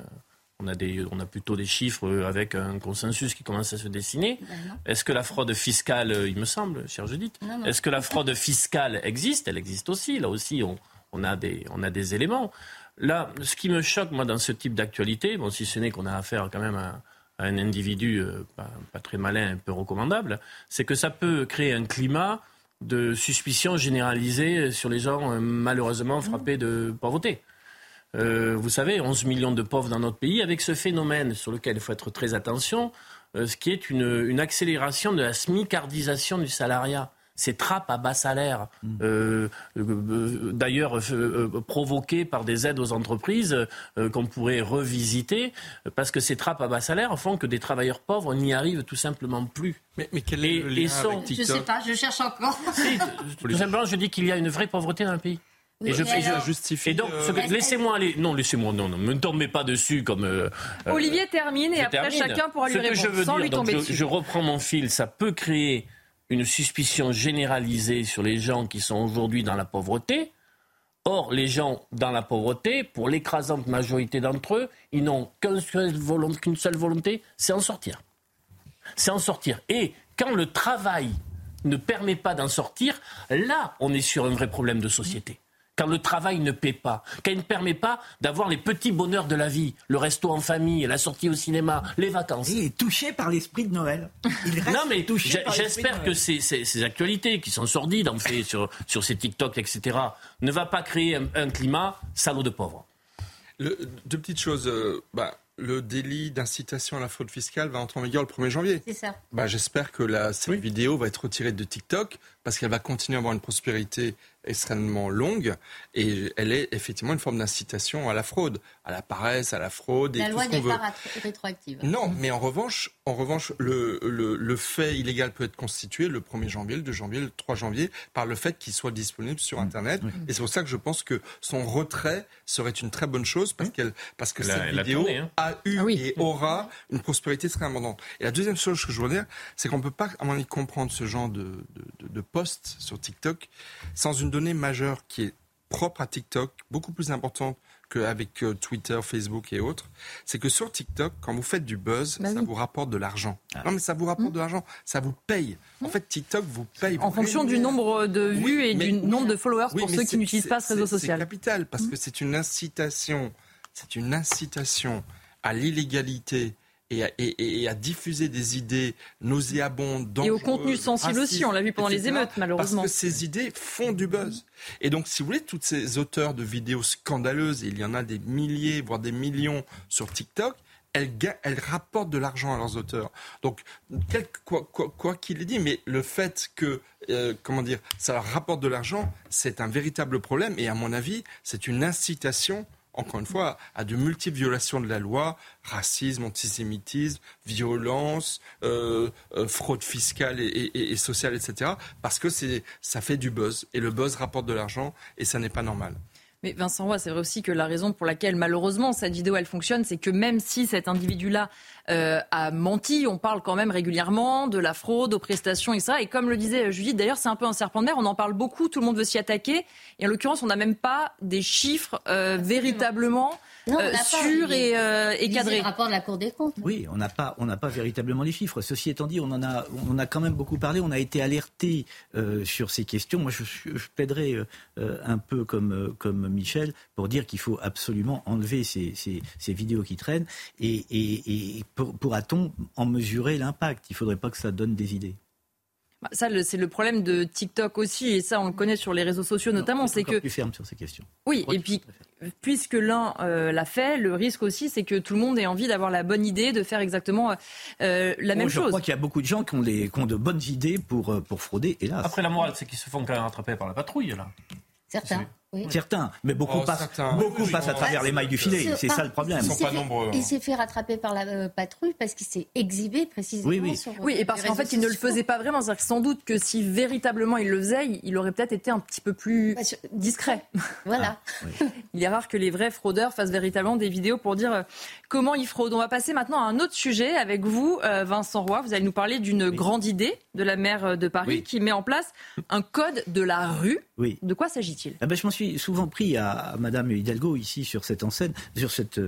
On a, des, on a plutôt des chiffres avec un consensus qui commence à se dessiner. Ben Est-ce que la fraude fiscale, il me semble, cher Judith, est-ce que la fraude fiscale existe? Elle existe aussi. Là aussi, on, on, a des, on a des éléments. Là, ce qui me choque, moi, dans ce type d'actualité, bon, si ce n'est qu'on a affaire quand même à un individu euh, pas, très malin, un peu recommandable, c'est que ça peut créer un climat de suspicion généralisée sur les gens euh, malheureusement frappés de pauvreté. Euh, vous savez, 11 millions de pauvres dans notre pays, avec ce phénomène sur lequel il faut être très attention, ce qui est une, une accélération de la smicardisation du salariat ces trappes à bas salaire, mm. euh, euh, euh, d'ailleurs provoquées par des aides aux entreprises qu'on pourrait revisiter, parce que ces trappes à bas salaire font que des travailleurs pauvres n'y arrivent tout simplement plus. Mais, quel est le lien avec Je ne sais pas, je cherche encore. tout simplement, je dis qu'il y a une vraie pauvreté dans le pays. Et je, justifie. Et donc, laissez-moi aller. Non, laissez-moi. Non, non, me tombez pas dessus comme. Olivier termine et après chacun pourra lui répondre je veux sans dire, lui tomber dessus. Je reprends mon fil. Ça peut créer une suspicion généralisée sur les gens qui sont aujourd'hui dans la pauvreté. Or, les gens dans la pauvreté, pour l'écrasante majorité d'entre eux, ils n'ont qu'une seule volonté, c'est en sortir. C'est en sortir. Et quand le travail ne permet pas d'en sortir, là, on est sur un vrai problème de société quand le travail ne paie pas, quand il ne permet pas d'avoir les petits bonheurs de la vie, le resto en famille, la sortie au cinéma, les vacances. Il est touché par l'esprit de Noël. Il reste non mais j'espère que ces, ces, actualités qui sont sordides en fait sur, sur ces TikTok, etc., ne va pas créer un, climat salaud de pauvres. deux petites choses. Euh, bah, le délit d'incitation à la fraude fiscale va entrer en vigueur le 1er janvier. C'est ça. Bah, J'espère que la, cette vidéo va être retirée de TikTok parce qu'elle va continuer à avoir une prospérité extrêmement longue et elle est effectivement une forme d'incitation à la fraude, à la paresse, à la fraude. Et la loi n'est pas rétroactive. Non, mais en revanche, en revanche le, le, le, fait illégal peut être constitué le 1er janvier, le 2 janvier, le 3 janvier par le fait qu'il soit disponible sur mmh. Internet. Et c'est pour ça que je pense que son retrait serait une très bonne chose parce, mmh. qu'elle, parce que cette vidéo hein. a eu ah et aura une prospérité très abondante. Et la deuxième chose que je voudrais dire, c'est qu'on ne peut pas, à mon avis, comprendre ce genre de, de, de post sur TikTok sans une donnée majeure qui est propre à TikTok, beaucoup plus importante qu'avec euh, Twitter, Facebook et autres, c'est que sur TikTok, quand vous faites du buzz, bah ça vous rapporte de l'argent. Ah. Non, mais ça vous rapporte mmh. de l'argent, ça vous paye. En mmh. fait, TikTok vous paye. En fonction du nombre de vues et du nombre de followers pour ceux qui n'utilisent pas ce réseau social. C'est capital parce mmh. que c'est une incitation, c'est une incitation à l'illégalité et à, diffuser des idées nauséabondes, Et au contenu sensible aussi, on l'a vu pendant les émeutes, malheureusement. Parce que ces idées font du buzz. Et donc, si vous voulez, toutes ces auteurs de vidéos scandaleuses, et il y en a des milliers, voire des millions sur TikTok, elles, elles rapportent de l'argent à leurs auteurs. Donc, quoi qu'il ait dit, mais le fait que, euh, comment dire, ça leur rapporte de l'argent, c'est un véritable problème. Et à mon avis, c'est une incitation encore une fois, à de multiples violations de la loi, racisme, antisémitisme, violence, euh, euh, fraude fiscale et, sociale, etc. Parce que ça fait du buzz. Et le buzz rapporte de l'argent et ça n'est pas normal. Mais Vincent Roy, c'est vrai aussi que la raison pour laquelle malheureusement cette vidéo elle fonctionne, c'est que même si cet individu-là euh, a menti, on parle quand même régulièrement de la fraude aux prestations et ça. Et comme le disait Judith, d'ailleurs c'est un peu un serpent de mer, on en parle beaucoup, tout le monde veut s'y attaquer. Et en l'occurrence, on n'a même pas des chiffres euh, véritablement euh, sûr et, euh, et cadré. Le rapport de la Cour des comptes. Oui, on n'a pas, on n'a pas véritablement les chiffres. Ceci étant dit, on en a, on a quand même beaucoup parlé. On a été alerté euh, sur ces questions. Moi, je, je plaiderais euh, un peu comme comme Michel pour dire qu'il faut absolument enlever ces, ces, ces vidéos qui traînent et, et, et pourra-t-on en mesurer l'impact? Il ne faudrait pas que ça donne des idées. Bah, ça, c'est le problème de TikTok aussi, et ça, on le connaît sur les réseaux sociaux notamment. C'est que plus ferme sur ces questions. Oui, et puis puisque l'un euh, l'a fait, le risque aussi, c'est que tout le monde ait envie d'avoir la bonne idée, de faire exactement euh, la même chose. Je crois qu'il y a beaucoup de gens qui ont, qui ont de bonnes idées pour, euh, pour frauder, hélas. Après, la morale, c'est qu'ils se font quand même rattraper par la patrouille, là. Certains. Certains, mais beaucoup oh, passent, beaucoup passent à travers les mailles du filet. C'est ça le problème. Ils sont pas nombreux. Il s'est fait rattraper par la euh, patrouille parce qu'il s'est exhibé précisément. Oui, oui. Sur, oui et parce qu'en fait, il ne le faisait pas vraiment. C'est-à-dire que sans doute que si véritablement il le faisait, il aurait peut-être été un petit peu plus bah, discret. Voilà. Ah, il est rare que les vrais fraudeurs fassent véritablement des vidéos pour dire euh, comment ils fraudent. On va passer maintenant à un autre sujet avec vous, euh, Vincent Roy. Vous allez nous parler d'une grande idée de la maire de Paris qui met en place un code de la rue. Oui. De quoi s'agit-il? Ah ben, Je m'en suis souvent pris à à, Madame Hidalgo ici sur cette enseigne, sur cette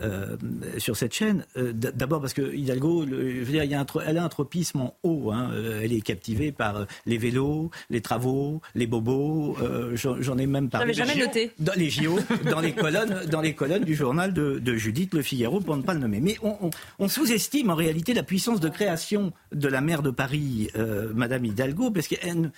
euh, sur cette chaîne. Euh, d'abord parce que Hidalgo, je veux dire, il y a un, elle a un tropisme en haut. Hein. Euh, elle est captivée par les vélos, les travaux, les bobos. J'en ai même parlé. jamais noté. Dans les JO, dans les colonnes, dans les colonnes du journal de, de Judith Le Figaro, pour ne pas le nommer. Mais on, on, on sous-estime en réalité la puissance de création de la maire de Paris, Madame Hidalgo, parce qu'elle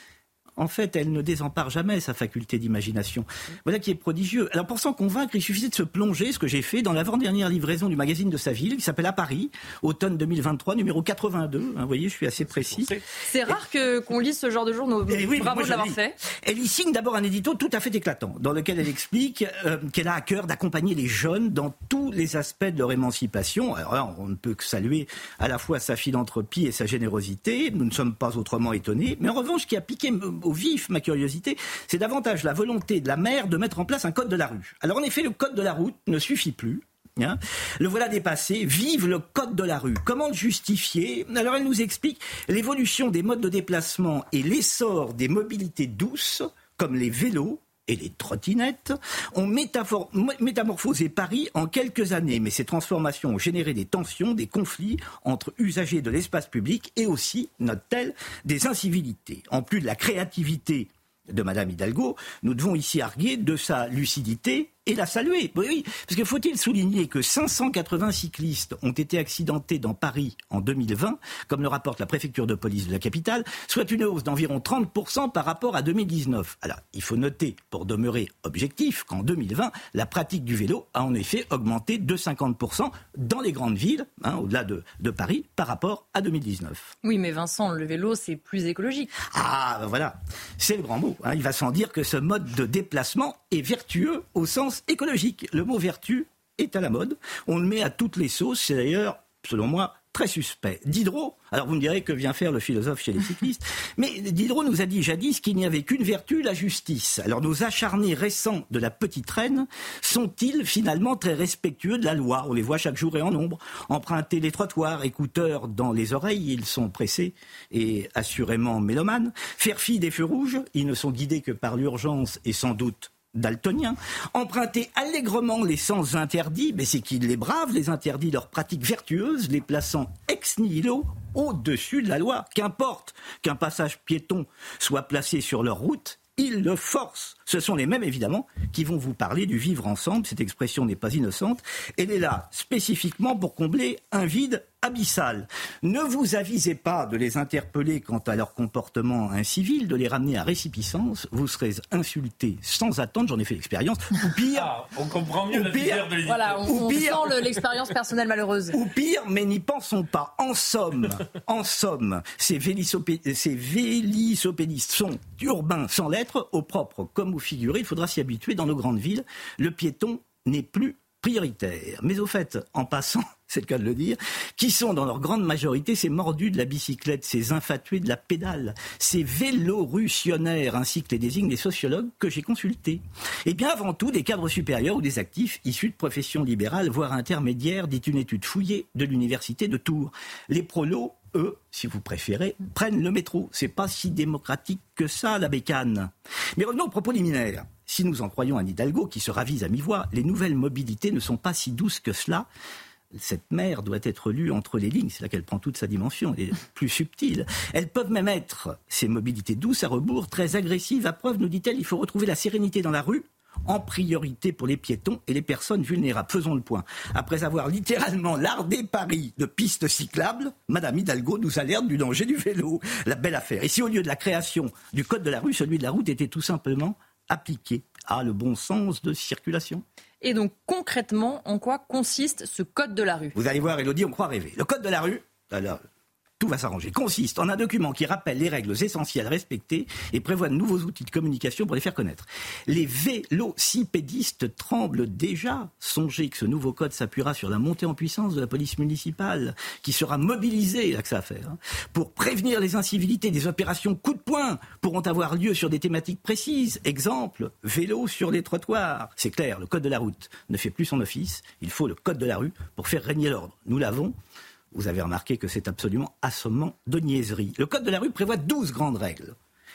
en fait, elle ne désempare jamais sa faculté d'imagination. Voilà qui est prodigieux. Alors pour s'en convaincre, il suffisait de se plonger, ce que j'ai fait, dans l'avant-dernière livraison du magazine de sa ville, qui s'appelle À Paris, automne 2023, numéro 82. Hein, vous voyez, je suis assez précis. C'est rare qu'on lise ce genre de journaux. Eh Bravo de l'avoir fait. Elle y signe d'abord un édito tout à fait éclatant, dans lequel elle explique euh, qu'elle a à cœur d'accompagner les jeunes dans tous les aspects de leur émancipation. Alors on ne peut que saluer à la fois sa philanthropie et sa générosité. Nous ne sommes pas autrement étonnés. Mais en revanche, ce qui a piqué au vif ma curiosité, c'est davantage la volonté de la maire de mettre en place un code de la rue. Alors en effet, le code de la route ne suffit plus. Hein. le voilà dépassé. Vive le code de la rue. Comment le justifier? Alors elle nous explique l'évolution des modes de déplacement et l'essor des mobilités douces, comme les vélos, et les trottinettes ont métamorphosé Paris en quelques années. Mais ces transformations ont généré des tensions, des conflits entre usagers de l'espace public et aussi, note-t-elle, des incivilités. En plus de la créativité de Madame Hidalgo, nous devons ici arguer de sa lucidité et la saluer. Oui, parce que faut-il souligner que 580 cyclistes ont été accidentés dans Paris en 2020, comme le rapporte la préfecture de police de la capitale, soit une hausse d'environ 30% par rapport à 2019. Alors, il faut noter, pour demeurer objectif, qu'en 2020, la pratique du vélo a en effet augmenté de 50% dans les grandes villes, hein, au-delà de, de Paris, par rapport à 2019. Oui, mais Vincent, le vélo, c'est plus écologique. Ah, ben voilà, c'est le grand mot. Hein. Il va sans dire que ce mode de déplacement est vertueux au sens écologique. Le mot vertu est à la mode. On le met à toutes les sauces. C'est d'ailleurs, selon moi, très suspect. Diderot, alors vous me direz que vient faire le philosophe chez les cyclistes, mais Diderot nous a dit jadis qu'il n'y avait qu'une vertu, la justice. Alors nos acharnés récents de la petite reine sont-ils finalement très respectueux de la loi? On les voit chaque jour et en nombre. Emprunter les trottoirs, écouteurs dans les oreilles, ils sont pressés et assurément mélomanes. Faire fi des feux rouges, ils ne sont guidés que par l'urgence et sans doute daltonien, emprunter allègrement les sens interdits, mais c'est qu'ils les bravent, les interdits, leurs pratiques vertueuses, les plaçant ex nihilo au-dessus de la loi. Qu'importe qu'un passage piéton soit placé sur leur route, ils le forcent. Ce sont les mêmes, évidemment, qui vont vous parler du vivre ensemble. Cette expression n'est pas innocente. Elle est là spécifiquement pour combler un vide abyssal. Ne vous avisez pas de les interpeller quant à leur comportement incivil, de les ramener à récipicence. Vous serez insultés sans attendre, j'en ai fait l'expérience. Ou pire. Ah, on comprend mieux la pire, de Voilà, on, sent l'expérience personnelle malheureuse. Ou pire, mais n'y pensons pas. En somme, en somme, ces, ces vélisopédistes sont urbains sans lettres, au propre comme Il faudra s'y habituer dans nos grandes villes. Le piéton n'est plus prioritaire. Mais au fait, en passant, c'est le cas de le dire, qui sont dans leur grande majorité ces mordus de la bicyclette, ces infatués de la pédale, ces vélorussionnaires, ainsi que les désignes des sociologues que j'ai consultés. Et bien avant tout, des cadres supérieurs ou des actifs issus de professions libérales, voire intermédiaires, dit une étude fouillée de l'université de Tours. Les prolos eux, si vous préférez, prennent le métro. C'est pas si démocratique que ça, la bécane. Mais revenons au propos liminaire. Si nous en croyons à Hidalgo, qui se ravise à mi-voix, les nouvelles mobilités ne sont pas si douces que cela cette mer doit être lue entre les lignes, c'est là qu'elle prend toute sa dimension, elle plus subtile. Elles peuvent même être, ces mobilités douces à rebours, très agressives. À preuve, nous dit-elle, il faut retrouver la sérénité dans la rue, en priorité pour les piétons et les personnes vulnérables. Faisons le point. Après avoir littéralement lardé Paris de pistes cyclables, Madame Hidalgo nous alerte du danger du vélo. La belle affaire. Et si au lieu de la création du code de la rue, celui de la route était tout simplement appliqué? À le bon sens de circulation et donc concrètement, en quoi consiste ce code de la rue? Vous allez voir, Elodie, on croit rêver. Le code de la rue, alors, tout va s'arranger, consiste en un document qui rappelle les règles essentielles respectées et prévoit de nouveaux outils de communication pour les faire connaître. Les vélocipédistes tremblent déjà. Songez que ce nouveau code s'appuiera sur la montée en puissance de la police municipale, qui sera mobilisée, là que ça à faire, hein, pour prévenir les incivilités. Des opérations coup de poing pourront avoir lieu sur des thématiques précises. Exemple, vélo sur les trottoirs. C'est clair, le code de la route ne fait plus son office. Il faut le code de la rue pour faire régner l'ordre. Nous l'avons. Vous avez remarqué que c'est absolument assommant de niaiserie. Le Code de la rue prévoit 12 grandes règles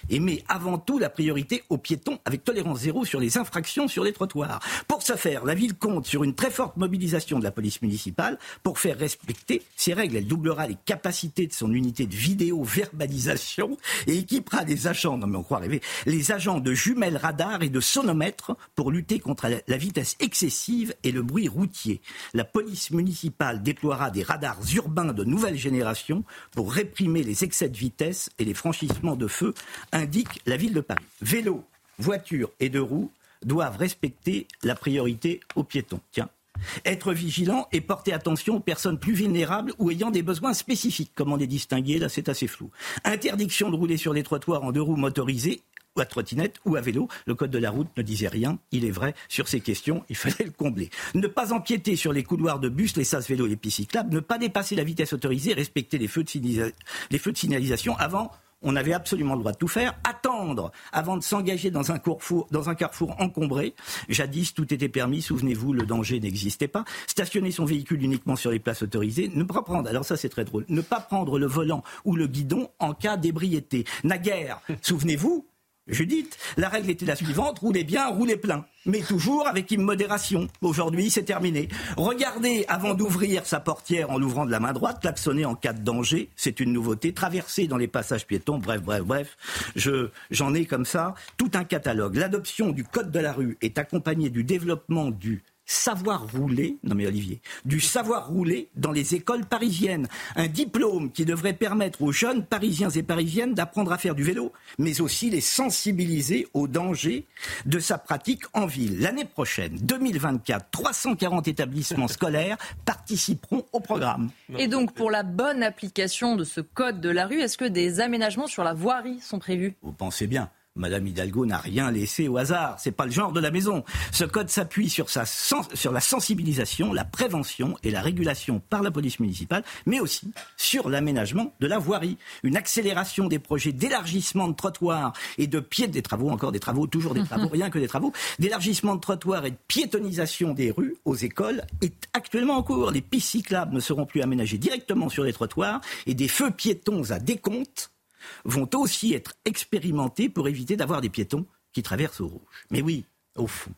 et met avant tout la priorité aux piétons avec tolérance zéro sur les infractions sur les trottoirs. Pour ce faire, la ville compte sur une très forte mobilisation de la police municipale pour faire respecter ces règles. Elle doublera les capacités de son unité de vidéo-verbalisation et équipera les agents, non mais on croit rêver, les agents de jumelles radar et de sonomètres pour lutter contre la vitesse excessive et le bruit routier. La police municipale déploiera des radars urbains de nouvelle génération pour réprimer les excès de vitesse et les franchissements de feu indique la ville de Paris. Vélo, voiture et deux roues doivent respecter la priorité aux piétons. Tiens. Être vigilant et porter attention aux personnes plus vulnérables ou ayant des besoins spécifiques. Comment les distinguer Là, c'est assez flou. Interdiction de rouler sur les trottoirs en deux roues motorisées ou à trottinette ou à vélo. Le code de la route ne disait rien. Il est vrai, sur ces questions, il fallait le combler. Ne pas empiéter sur les couloirs de bus, les sas vélos et les pistes cyclables. Ne pas dépasser la vitesse autorisée. Respecter les feux de, les feux de signalisation avant on avait absolument le droit de tout faire. Attendre avant de s'engager dans un carrefour, encombré. Jadis, tout était permis. Souvenez-vous, le danger n'existait pas. Stationner son véhicule uniquement sur les places autorisées. Ne pas prendre, alors ça c'est très drôle, ne pas prendre le volant ou le guidon en cas d'ébriété. Naguère, souvenez-vous, Judith, la règle était la suivante, roulez bien, roulez plein, mais toujours avec immodération. Aujourd'hui, c'est terminé. Regardez avant d'ouvrir sa portière en l'ouvrant de la main droite, klaxonner en cas de danger, c'est une nouveauté, traverser dans les passages piétons, bref, bref, bref. Je, j'en ai comme ça tout un catalogue. L'adoption du code de la rue est accompagnée du développement du savoir rouler, non mais Olivier, du savoir rouler dans les écoles parisiennes. Un diplôme qui devrait permettre aux jeunes parisiens et parisiennes d'apprendre à faire du vélo, mais aussi les sensibiliser aux dangers de sa pratique en ville. L'année prochaine, 2024, 340 établissements scolaires participeront au programme. Et donc, pour la bonne application de ce code de la rue, est-ce que des aménagements sur la voirie sont prévus? Vous pensez bien. Madame Hidalgo n'a rien laissé au hasard. C'est pas le genre de la maison. Ce code s'appuie sur, sur la sensibilisation, la prévention et la régulation par la police municipale, mais aussi sur l'aménagement de la voirie. Une accélération des projets d'élargissement de trottoirs et de pieds des travaux, encore des travaux, toujours des travaux, rien que des travaux, d'élargissement de trottoirs et de piétonisation des rues aux écoles est actuellement en cours. Les pistes cyclables ne seront plus aménagées directement sur les trottoirs et des feux piétons à décompte vont aussi être expérimentés pour éviter d'avoir des piétons qui traversent au rouge. Mais oui, au fond.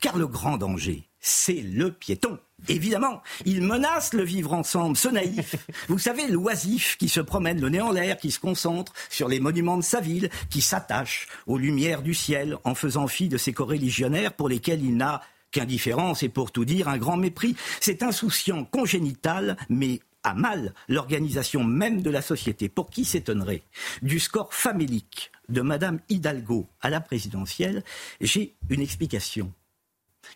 Car le grand danger, c'est le piéton. Évidemment, il menace le vivre ensemble, ce naïf. Vous savez, l'oisif qui se promène le nez en l'air, qui se concentre sur les monuments de sa ville, qui s'attache aux lumières du ciel en faisant fi de ses coreligionnaires pour lesquels il n'a qu'indifférence et pour tout dire un grand mépris. C'est insouciant, congénital, mais à mal l'organisation même de la société. Pour qui s'étonnerait du score famélique de Madame Hidalgo à la présidentielle J'ai une explication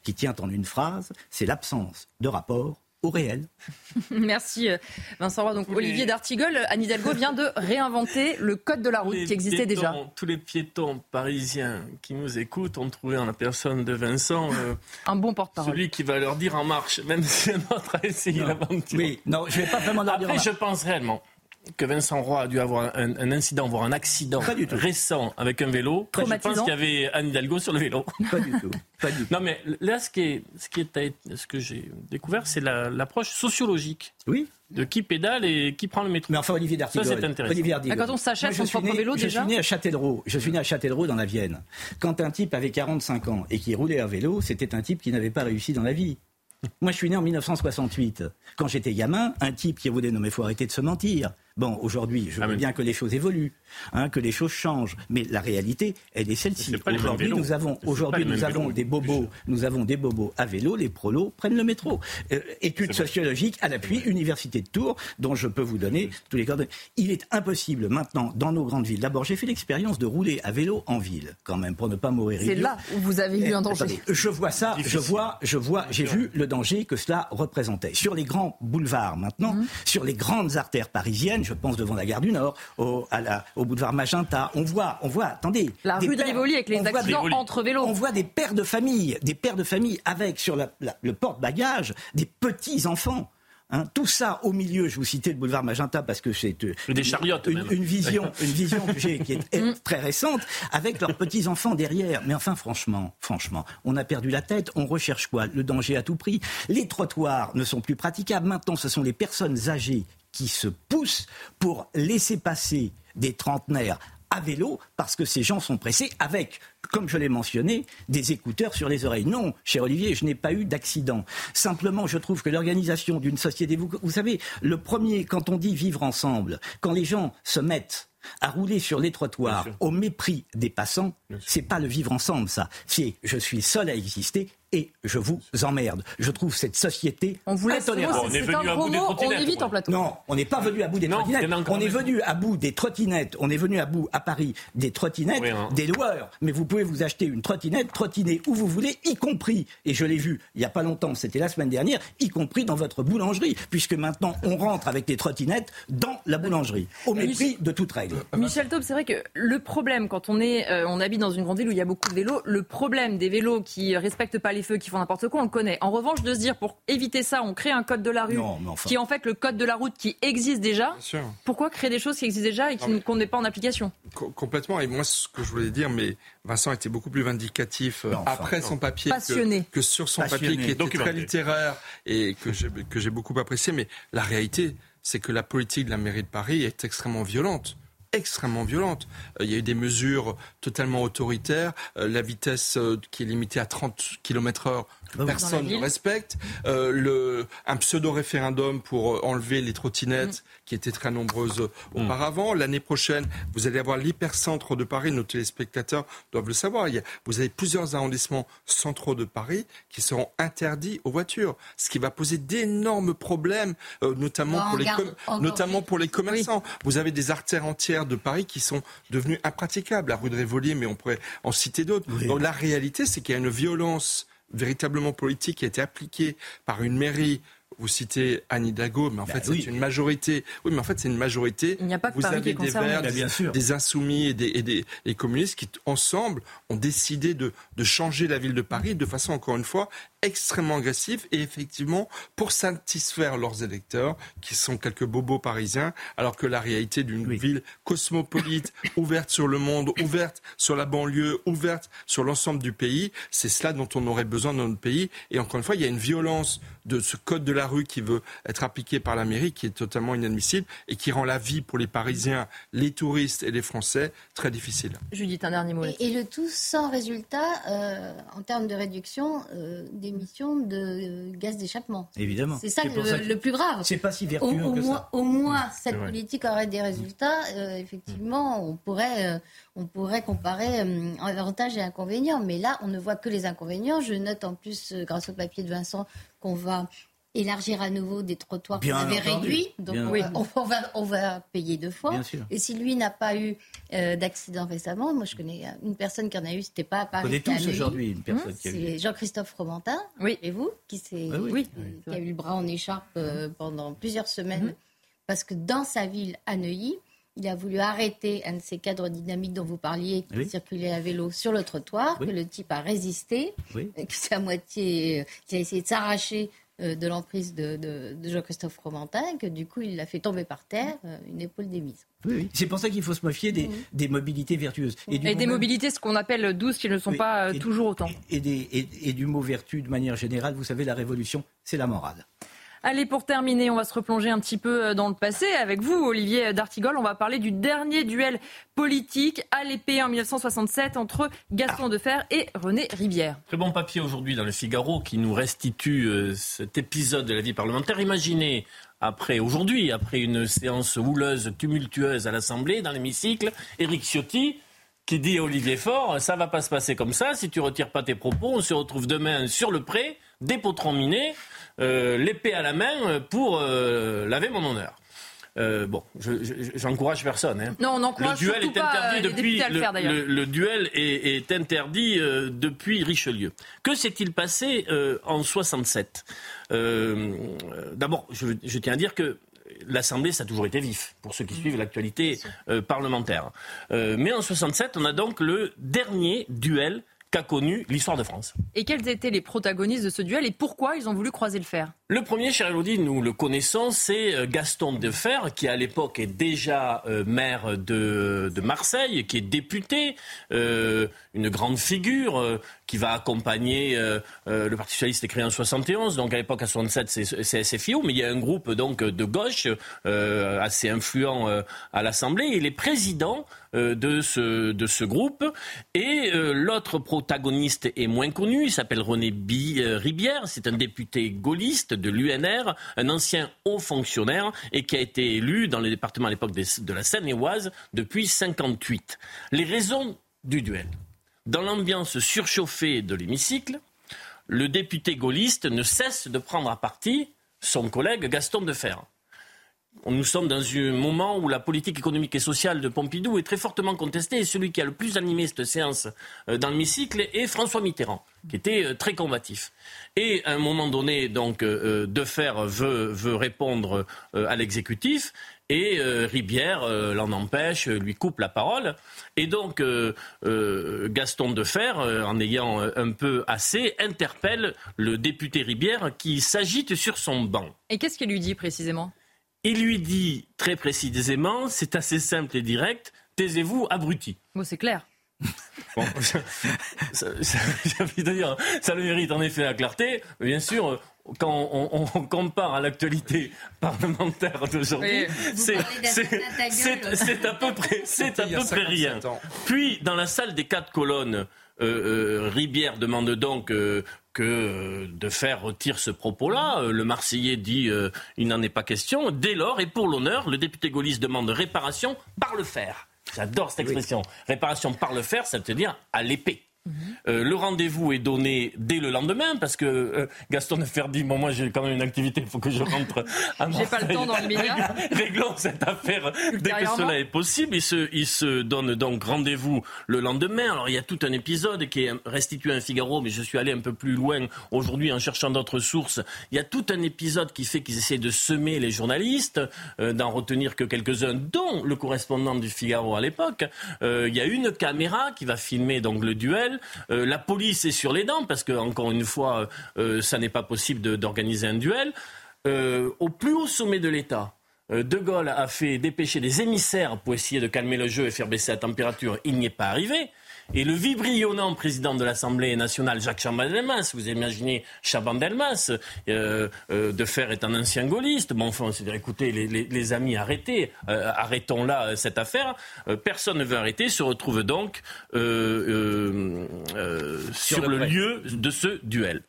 qui tient en une phrase, c'est l'absence de rapport au réel. Merci euh, Vincent Roy. Donc Olivier D'Artigol, Anne Hidalgo vient de réinventer le code de la route qui existait déjà. Tous les piétons parisiens qui nous écoutent ont trouvé en la personne de Vincent euh, un bon porte-parole. Celui qui va leur dire en marche, même si un autre a essayé l'aventure. Oui, non, je vais pas vraiment leur dire. Après, je pense réellement que Vincent Roy a dû avoir un, incident, voire un accident récent avec un vélo. Je pense qu'il y avait Anne Hidalgo sur le vélo. Pas du tout. Non, mais là, ce, qui est, ce, qui est, ce que j'ai découvert, c'est l'approche sociologique. Oui. De qui pédale et qui prend le métro. Mais enfin, Olivier D'Artigol. Ça, c'est intéressant. Olivier ah, quand on s'achète son propre vélo, je déjà suis né à Châtellerault. Je suis né à Châtellerault, dans la Vienne. Quand un type avait 45 ans et qui roulait à vélo, c'était un type qui n'avait pas réussi dans la vie. Moi, je suis né en 1968. Quand j'étais gamin, un type qui voulait, non mais faut arrêter de se mentir. Bon, aujourd'hui, je ah, veux bien que les choses évoluent, hein, que les choses changent, mais la réalité, elle est celle-ci. Aujourd'hui, nous avons, aujourd'hui, nous avons des bobos, nous avons des bobos à vélo, les prolos prennent le métro. Euh, études sociologiques à l'appui, Université de Tours, dont je peux vous donner tous les coordonnées. Il est impossible maintenant, dans nos grandes villes. D'abord, j'ai fait l'expérience de rouler à vélo en ville, quand même, pour ne pas mourir. C'est là où vous avez vu un eh, danger. je vois ça, je vois, je vois, j'ai vu le danger que cela représentait. Sur les grands boulevards maintenant, mhm. sur les grandes artères parisiennes, je pense devant la gare du Nord, au, à la, au boulevard Magenta. On voit, on voit, attendez. La rue de Rivoli avec les accidents entre vélos. On voit des pères de famille, des pères de famille avec sur le porte-bagages des petits-enfants. Hein, tout ça au milieu, je vous citais le boulevard Magenta parce que c'est euh, une, une, vision, une vision que j'ai qui est mm. très récente, avec leurs petits enfants derrière. Mais enfin, franchement, franchement, on a perdu la tête. On recherche quoi? Le danger à tout prix? Les trottoirs ne sont plus praticables. Maintenant, ce sont les personnes âgées qui se poussent pour laisser passer des trentenaires à vélo parce que ces gens sont pressés avec, comme je l'ai mentionné, des écouteurs sur les oreilles. Non, cher Olivier, je n'ai pas eu d'accident. Simplement, je trouve que l'organisation d'une société, vous, vous savez, le premier, quand on dit vivre ensemble, quand les gens se mettent à rouler sur les trottoirs au mépris des passants, c'est pas le vivre ensemble, ça. C'est je suis seul à exister et je vous emmerde. Je trouve cette société on vous intolérable. on est venu à bout des plateau. Non, on n'est pas venu à bout des trottinettes. On est venu à bout des trottinettes. On est venu à bout à Paris des trottinettes, hein. des loueurs. Mais vous pouvez vous acheter une trottinette, trottiner où vous voulez, y compris. Et je l'ai vu il n'y a pas longtemps, c'était la semaine dernière, y compris dans votre boulangerie, puisque maintenant on rentre avec des trottinettes dans la boulangerie, au mépris de toute règle. Michel Taube, c'est vrai que le problème quand on est, euh, on habite dans une grande ville où il y a beaucoup de vélos, le problème des vélos qui respectent pas les feux, qui font n'importe quoi, on le connaît. En revanche, de se dire pour éviter ça, on crée un code de la rue qui est en fait le code de la route qui existe déjà. Pourquoi créer des choses qui existent déjà et qu'on n'est pas en application? Complètement. Et moi, ce que je voulais dire, mais Vincent était beaucoup plus vindicatif euh, après son papier que, sur son papier qui était très littéraire et que j'ai beaucoup apprécié. Mais la réalité, c'est que la politique de la mairie de Paris est extrêmement violente extrêmement violentes. il y a eu des mesures totalement autoritaires, la vitesse qui est limitée à 30 km heure bah personne ne respecte. Euh, le, un pseudo-référendum pour euh, enlever les trottinettes mm. qui étaient très nombreuses mm. auparavant. L'année prochaine, vous allez avoir l'hypercentre de Paris. Nos téléspectateurs doivent le savoir. Il y a, vous avez plusieurs arrondissements centraux de Paris qui seront interdits aux voitures, ce qui va poser d'énormes problèmes, euh, notamment, pour les, notamment pour les commerçants. Vous avez des artères entières de Paris qui sont devenues impraticables. La rue de Rivoli, mais on pourrait en citer d'autres. Donc la réalité, c'est qu'il y a une violence véritablement politique qui a été appliquée par une mairie vous citez Anne Hidalgo, mais en bah fait c'est une majorité. Oui, mais en fait c'est une majorité. Il n'y a pas que vous avez des Verts, bah, des, insoumis et des, et communistes qui ensemble ont décidé de, de, changer la ville de Paris de façon encore une fois extrêmement agressif et effectivement pour satisfaire leurs électeurs qui sont quelques bobos parisiens alors que la réalité d'une ville cosmopolite ouverte sur le monde ouverte sur la banlieue ouverte sur l'ensemble du pays c'est cela dont on aurait besoin dans notre pays. Et encore une fois il y a une violence de ce code de la rue qui veut être appliqué par la mairie qui est totalement inadmissible et qui rend la vie pour les parisiens les touristes et les français très difficile Judith un dernier mot et, le tout sans résultat euh, en termes de réduction euh, des émissions de gaz d'échappement. Évidemment. C'est ça, le, plus grave. C'est pas si vertueux au, que moins, Au moins, cette politique aurait des résultats. Euh, effectivement, on pourrait, euh, on pourrait comparer euh, avantages et inconvénients. Mais là, on ne voit que les inconvénients. Je note en plus, grâce au papier de Vincent, qu'on va élargir à nouveau des trottoirs qu'on avait réduits. Donc on, va, on va payer deux fois. Et si lui n'a pas eu euh, d'accident récemment, moi je connais une personne qui en a eu, c'était pas à Paris. On connaît tous aujourd'hui une personne qui a eu. C'est Jean-Christophe Romantin, oui. et vous, qui, oui, qui a eu le bras en écharpe euh, pendant plusieurs semaines. Mhm. Parce que dans sa ville, à Neuilly, il a voulu arrêter un de ces cadres dynamiques dont vous parliez, qui circulait à vélo sur le trottoir, que le type a résisté, que c'est à moitié, euh, qui a essayé de s'arracher euh, de l'emprise de, Jean-Christophe Fromentin, que du coup, il l'a fait tomber par terre, euh, une épaule démise. Oui, C'est pour ça qu'il faut se méfier des, mobilités vertueuses. Et, des mobilités, ce qu'on appelle douces, qui ne sont pas euh, toujours autant. Et, et, du mot vertu, de manière générale, vous savez, la révolution, c'est la morale. Allez, pour terminer, on va se replonger un petit peu euh, dans le passé avec vous, Olivier D'Artigol. On va parler du dernier duel politique à l'épée en 1967 entre Gaston Defer et René Ribière. Très bon papier aujourd'hui dans le Figaro qui nous restitue euh, cet épisode de la vie parlementaire. Imaginez après aujourd'hui, après une séance houleuse, tumultueuse à l'Assemblée, dans l'hémicycle, Éric Ciotti qui dit à Olivier Faure, ça va pas se passer comme ça, si tu retires pas tes propos, on se retrouve demain sur le pré, des potrons minés, euh, l'épée à la main pour euh, laver mon honneur. Euh, bon, j'encourage personne. Hein. Non, on le duel est interdit depuis le, duel est, interdit depuis Richelieu. Que s'est-il passé en 67 D'abord, je, je, tiens à dire que l'Assemblée, ça a toujours été vif, pour ceux qui suivent l'actualité parlementaire. mais en 67, on a donc le dernier duel qu'a connu l'histoire de France. Et quels étaient les protagonistes de ce duel et pourquoi ils ont voulu croiser le fer? Le premier, cher Elodie, nous le connaissons, c'est euh, Gaston Defer, qui à l'époque est déjà euh, maire de, Marseille, qui est député, euh, une grande figure, qui va accompagner le Parti socialiste créé en 71, donc à l'époque à 67 c'est SFIO, mais il y a un groupe donc de gauche assez influent à l'Assemblée. Il est président euh, de, ce, de ce groupe. Et euh, l'autre protagoniste est moins connu, il s'appelle René euh, Ribière, c'est un député gaulliste de l'UNR, un ancien haut fonctionnaire et qui a été élu dans le département à l'époque de la Seine-et-Oise depuis 58. Les raisons du duel. Dans l'ambiance surchauffée de l'hémicycle, le député gaulliste ne cesse de prendre à partie son collègue Gaston Defer nous sommes dans un moment où la politique économique et sociale de Pompidou est très fortement contestée et celui qui a le plus animé cette séance euh, dans l'hémicycle est François Mitterrand, qui était euh, très combatif. Et à un moment donné, donc, euh, Defer veut, veut répondre à l'exécutif et Ribière l'en empêche, lui coupe la parole. Et donc Gaston Defer, en ayant un peu assez, interpelle le député Ribière qui s'agite sur son banc. Et qu'est-ce qu'il lui dit précisément il lui dit très précisément, c'est assez simple et direct, taisez-vous, abruti. Bon, c'est clair. ça, ça, ça, le mérite en effet la clarté. Bien sûr, quand on, compare à l'actualité parlementaire d'aujourd'hui, c'est à peu près, c'est à peu près rien. Puis, dans la salle des quatre colonnes, euh, euh, Ribière demande donc euh, que de faire retirer ce propos-là. Le Marseillais dit il n'en est pas question. Dès lors, et pour l'honneur, le député gaulliste demande réparation par le fer. J'adore cette expression. Réparation par le fer, ça veut dire à l'épée. Euh, le rendez-vous est donné dès le lendemain parce que euh, Gaston Nefer dit bon moi j'ai quand même une activité, il faut que je rentre à J'ai pas le temps dans l'immédiat. Réglons cette affaire dès que cela est possible. Il se, il se donne donc rendez-vous le lendemain. Alors il y a tout un épisode qui est restitué à Figaro, mais je suis allé un peu plus loin aujourd'hui en cherchant d'autres sources. Il y a tout un épisode qui fait qu'ils essaient de semer les journalistes, euh, d'en retenir que quelques-uns, dont le correspondant du Figaro à l'époque. il y a une caméra qui va filmer donc le duel euh, la police est sur les dents parce que, encore une fois, euh, ça n'est pas possible d'organiser un duel. Euh, au plus haut sommet de l'État, De Gaulle a fait dépêcher des émissaires pour essayer de calmer le jeu et faire baisser la température. Il n'y est pas arrivé. Et le vibrillonnant président de l'Assemblée nationale, Jacques Chaban-Delmas, vous imaginez Chaban-Delmas, euh, euh, de faire est un ancien gaulliste. Bon, enfin, c'est-à-dire, écoutez, les, amis, arrêtez, euh, arrêtons là cette affaire. personne ne veut arrêter, se retrouve donc sur le lieu de ce duel.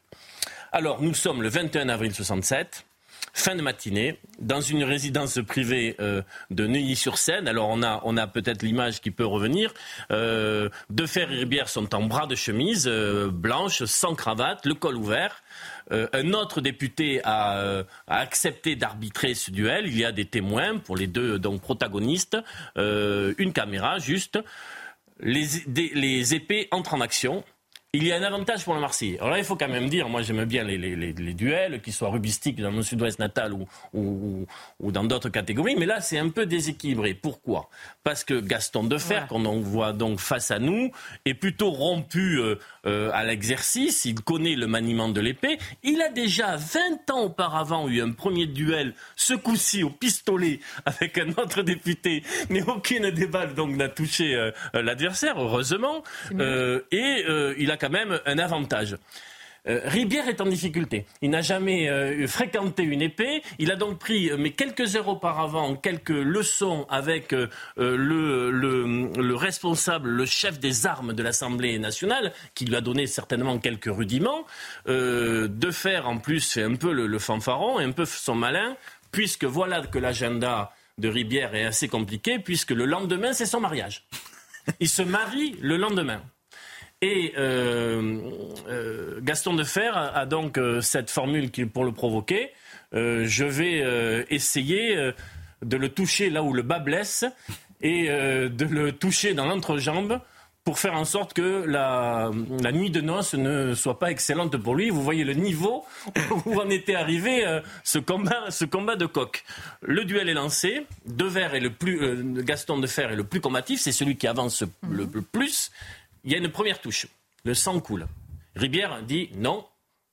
Alors, nous sommes le 21 avril 67 fin de matinée, dans une résidence privée euh, de Neuilly-sur-Seine. Alors on a, on a peut-être l'image qui peut revenir. Euh, de et Ribière sont en bras de chemise, euh, blanche, sans cravate, le col ouvert. un autre député a, accepté d'arbitrer ce duel. Il y a des témoins pour les deux donc, protagonistes, une caméra juste. Les, les épées entrent en action il y a un avantage pour le Marseillais. Alors là, il faut quand même dire, moi j'aime bien les, les, les, duels, qu'ils soient rubistiques dans mon sud-ouest natal ou, ou, ou dans d'autres catégories, mais là c'est un peu déséquilibré. Pourquoi? Parce que Gaston Defer, ouais. qu'on voit donc face à nous, est plutôt rompu euh, euh, à l'exercice, il connaît le maniement de l'épée. Il a déjà 20 ans auparavant eu un premier duel, ce coup-ci au pistolet, avec un autre député, mais aucune des balles donc n'a touché euh, l'adversaire, heureusement. et il a quand même un avantage. Euh, Ribière est en difficulté. Il n'a jamais euh, fréquenté une épée. Il a donc pris, euh, mais quelques heures auparavant, quelques leçons avec le, le, responsable, le chef des armes de l'Assemblée nationale, qui lui a donné certainement quelques rudiments. de faire en plus, c'est un peu le, fanfaron et un peu son malin, puisque voilà que l'agenda de Ribière est assez compliqué, puisque le lendemain, c'est son mariage. Il se marie le lendemain. Et euh, euh, Gaston Defer a, a donc euh, cette formule qui, pour le provoquer. je vais essayer de le toucher là où le bas blesse et de le toucher dans l'entrejambe pour faire en sorte que la, nuit de noces ne soit pas excellente pour lui. Vous voyez le niveau où en était arrivé ce, combat, ce combat de coq. Le duel est lancé. Dever est le plus, Gaston Defer est le plus combatif, c'est celui qui avance le plus il y a une première touche. Le sang coule. Ribière dit non,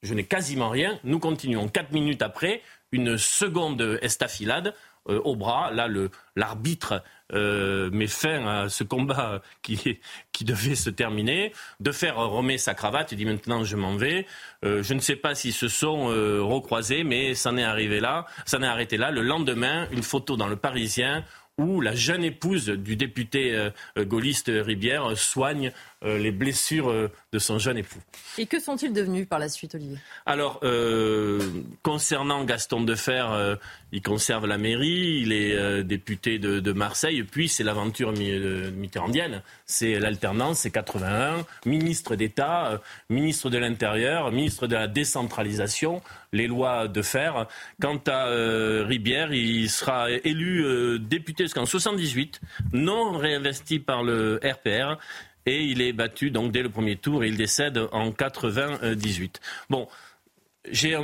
je n'ai quasiment rien. Nous continuons. Quatre minutes après, une seconde estafilade euh, au bras. Là, l'arbitre euh, met fin à ce combat qui, devait se terminer. De faire remet sa cravate. Il dit maintenant je m'en vais. Euh, je ne sais pas s'ils se sont recroisés, mais ça n'est arrivé là. Ça n'est arrêté là. Le lendemain, une photo dans le Parisien où la jeune épouse du député gaulliste Ribière soigne les blessures euh, de son jeune époux. Et que sont-ils devenus par la suite, Olivier? Alors, concernant Gaston Defer, il conserve la mairie, il est député de, Marseille, puis c'est l'aventure mitterrandienne, c'est l'alternance, c'est 81, ministre d'État, ministre de l'Intérieur, ministre de la décentralisation, les lois de fer. Quant à Ribière, il sera élu député jusqu'en 78, non réinvesti par le RPR. Et il est battu donc dès le premier tour et il décède en 98. Bon,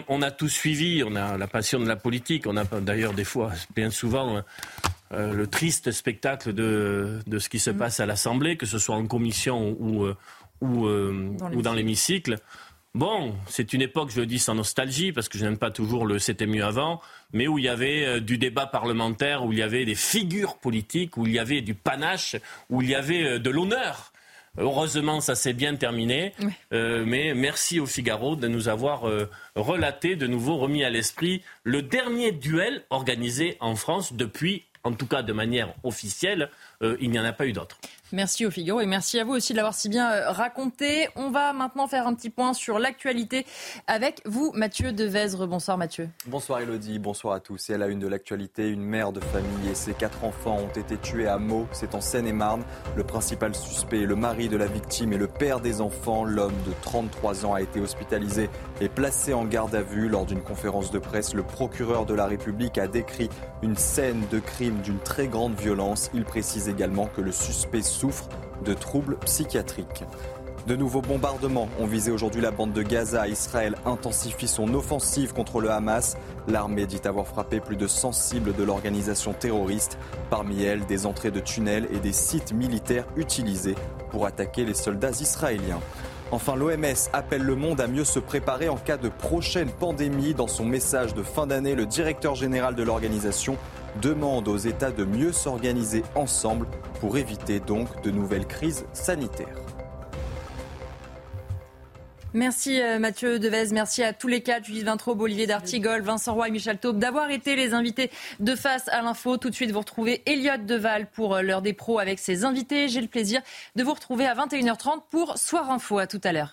on a tout suivi, on a la passion de la politique, on a d'ailleurs des fois, bien souvent, euh, le triste spectacle de, ce qui se passe à l'Assemblée, que ce soit en commission ou, euh, ou, euh, ou dans l'hémicycle. Bon, c'est une époque, je le dis sans nostalgie, parce que je n'aime pas toujours le c'était mieux avant, mais où il y avait euh, du débat parlementaire, où il y avait des figures politiques, où il y avait du panache, où il y avait euh, de l'honneur. Heureusement, ça s'est bien terminé. mais merci au Figaro de nous avoir relaté, de nouveau remis à l'esprit, le dernier duel organisé en France depuis, en tout cas de manière officielle, il n'y en a pas eu d'autre. Merci au Figaro et merci à vous aussi de l'avoir si bien euh, raconté. On va maintenant faire un petit point sur l'actualité avec vous, Mathieu Devezre. Bonsoir Mathieu. Bonsoir Elodie, bonsoir à tous. Et à la une de l'actualité, une mère de famille et ses quatre enfants ont été tués à Meaux, c'est en Seine-et-Marne. Le principal suspect, le mari de la victime et le père des enfants, l'homme de 33 ans, a été hospitalisé et placé en garde à vue. Lors d'une conférence de presse, le procureur de la République a décrit une scène de crime d'une très grande violence. Il précise également que le suspect souffre de troubles psychiatriques. De nouveaux bombardements ont visé aujourd'hui la bande de Gaza. Israël intensifie son offensive contre le Hamas. L'armée dit avoir frappé plus de 100 cibles de l'organisation terroriste, parmi elles des entrées de tunnels et des sites militaires utilisés pour attaquer les soldats israéliens. Enfin, l'OMS appelle le monde à mieux se préparer en cas de prochaine pandémie. Dans son message de fin d'année, le directeur général de l'organisation demande aux États de mieux s'organiser ensemble pour éviter donc de nouvelles crises sanitaires. Merci euh, Mathieu Devez, merci à tous les quatre, Judith Vintraube, Olivier D'Artigol, Vincent Roy et Michel Taube d'avoir été les invités de face à l'info. Tout de suite, vous retrouvez Elliot Deval pour euh, l'heure des pros avec ses invités. J'ai le plaisir de vous retrouver à 21h30 pour Soir Info. À tout à l'heure.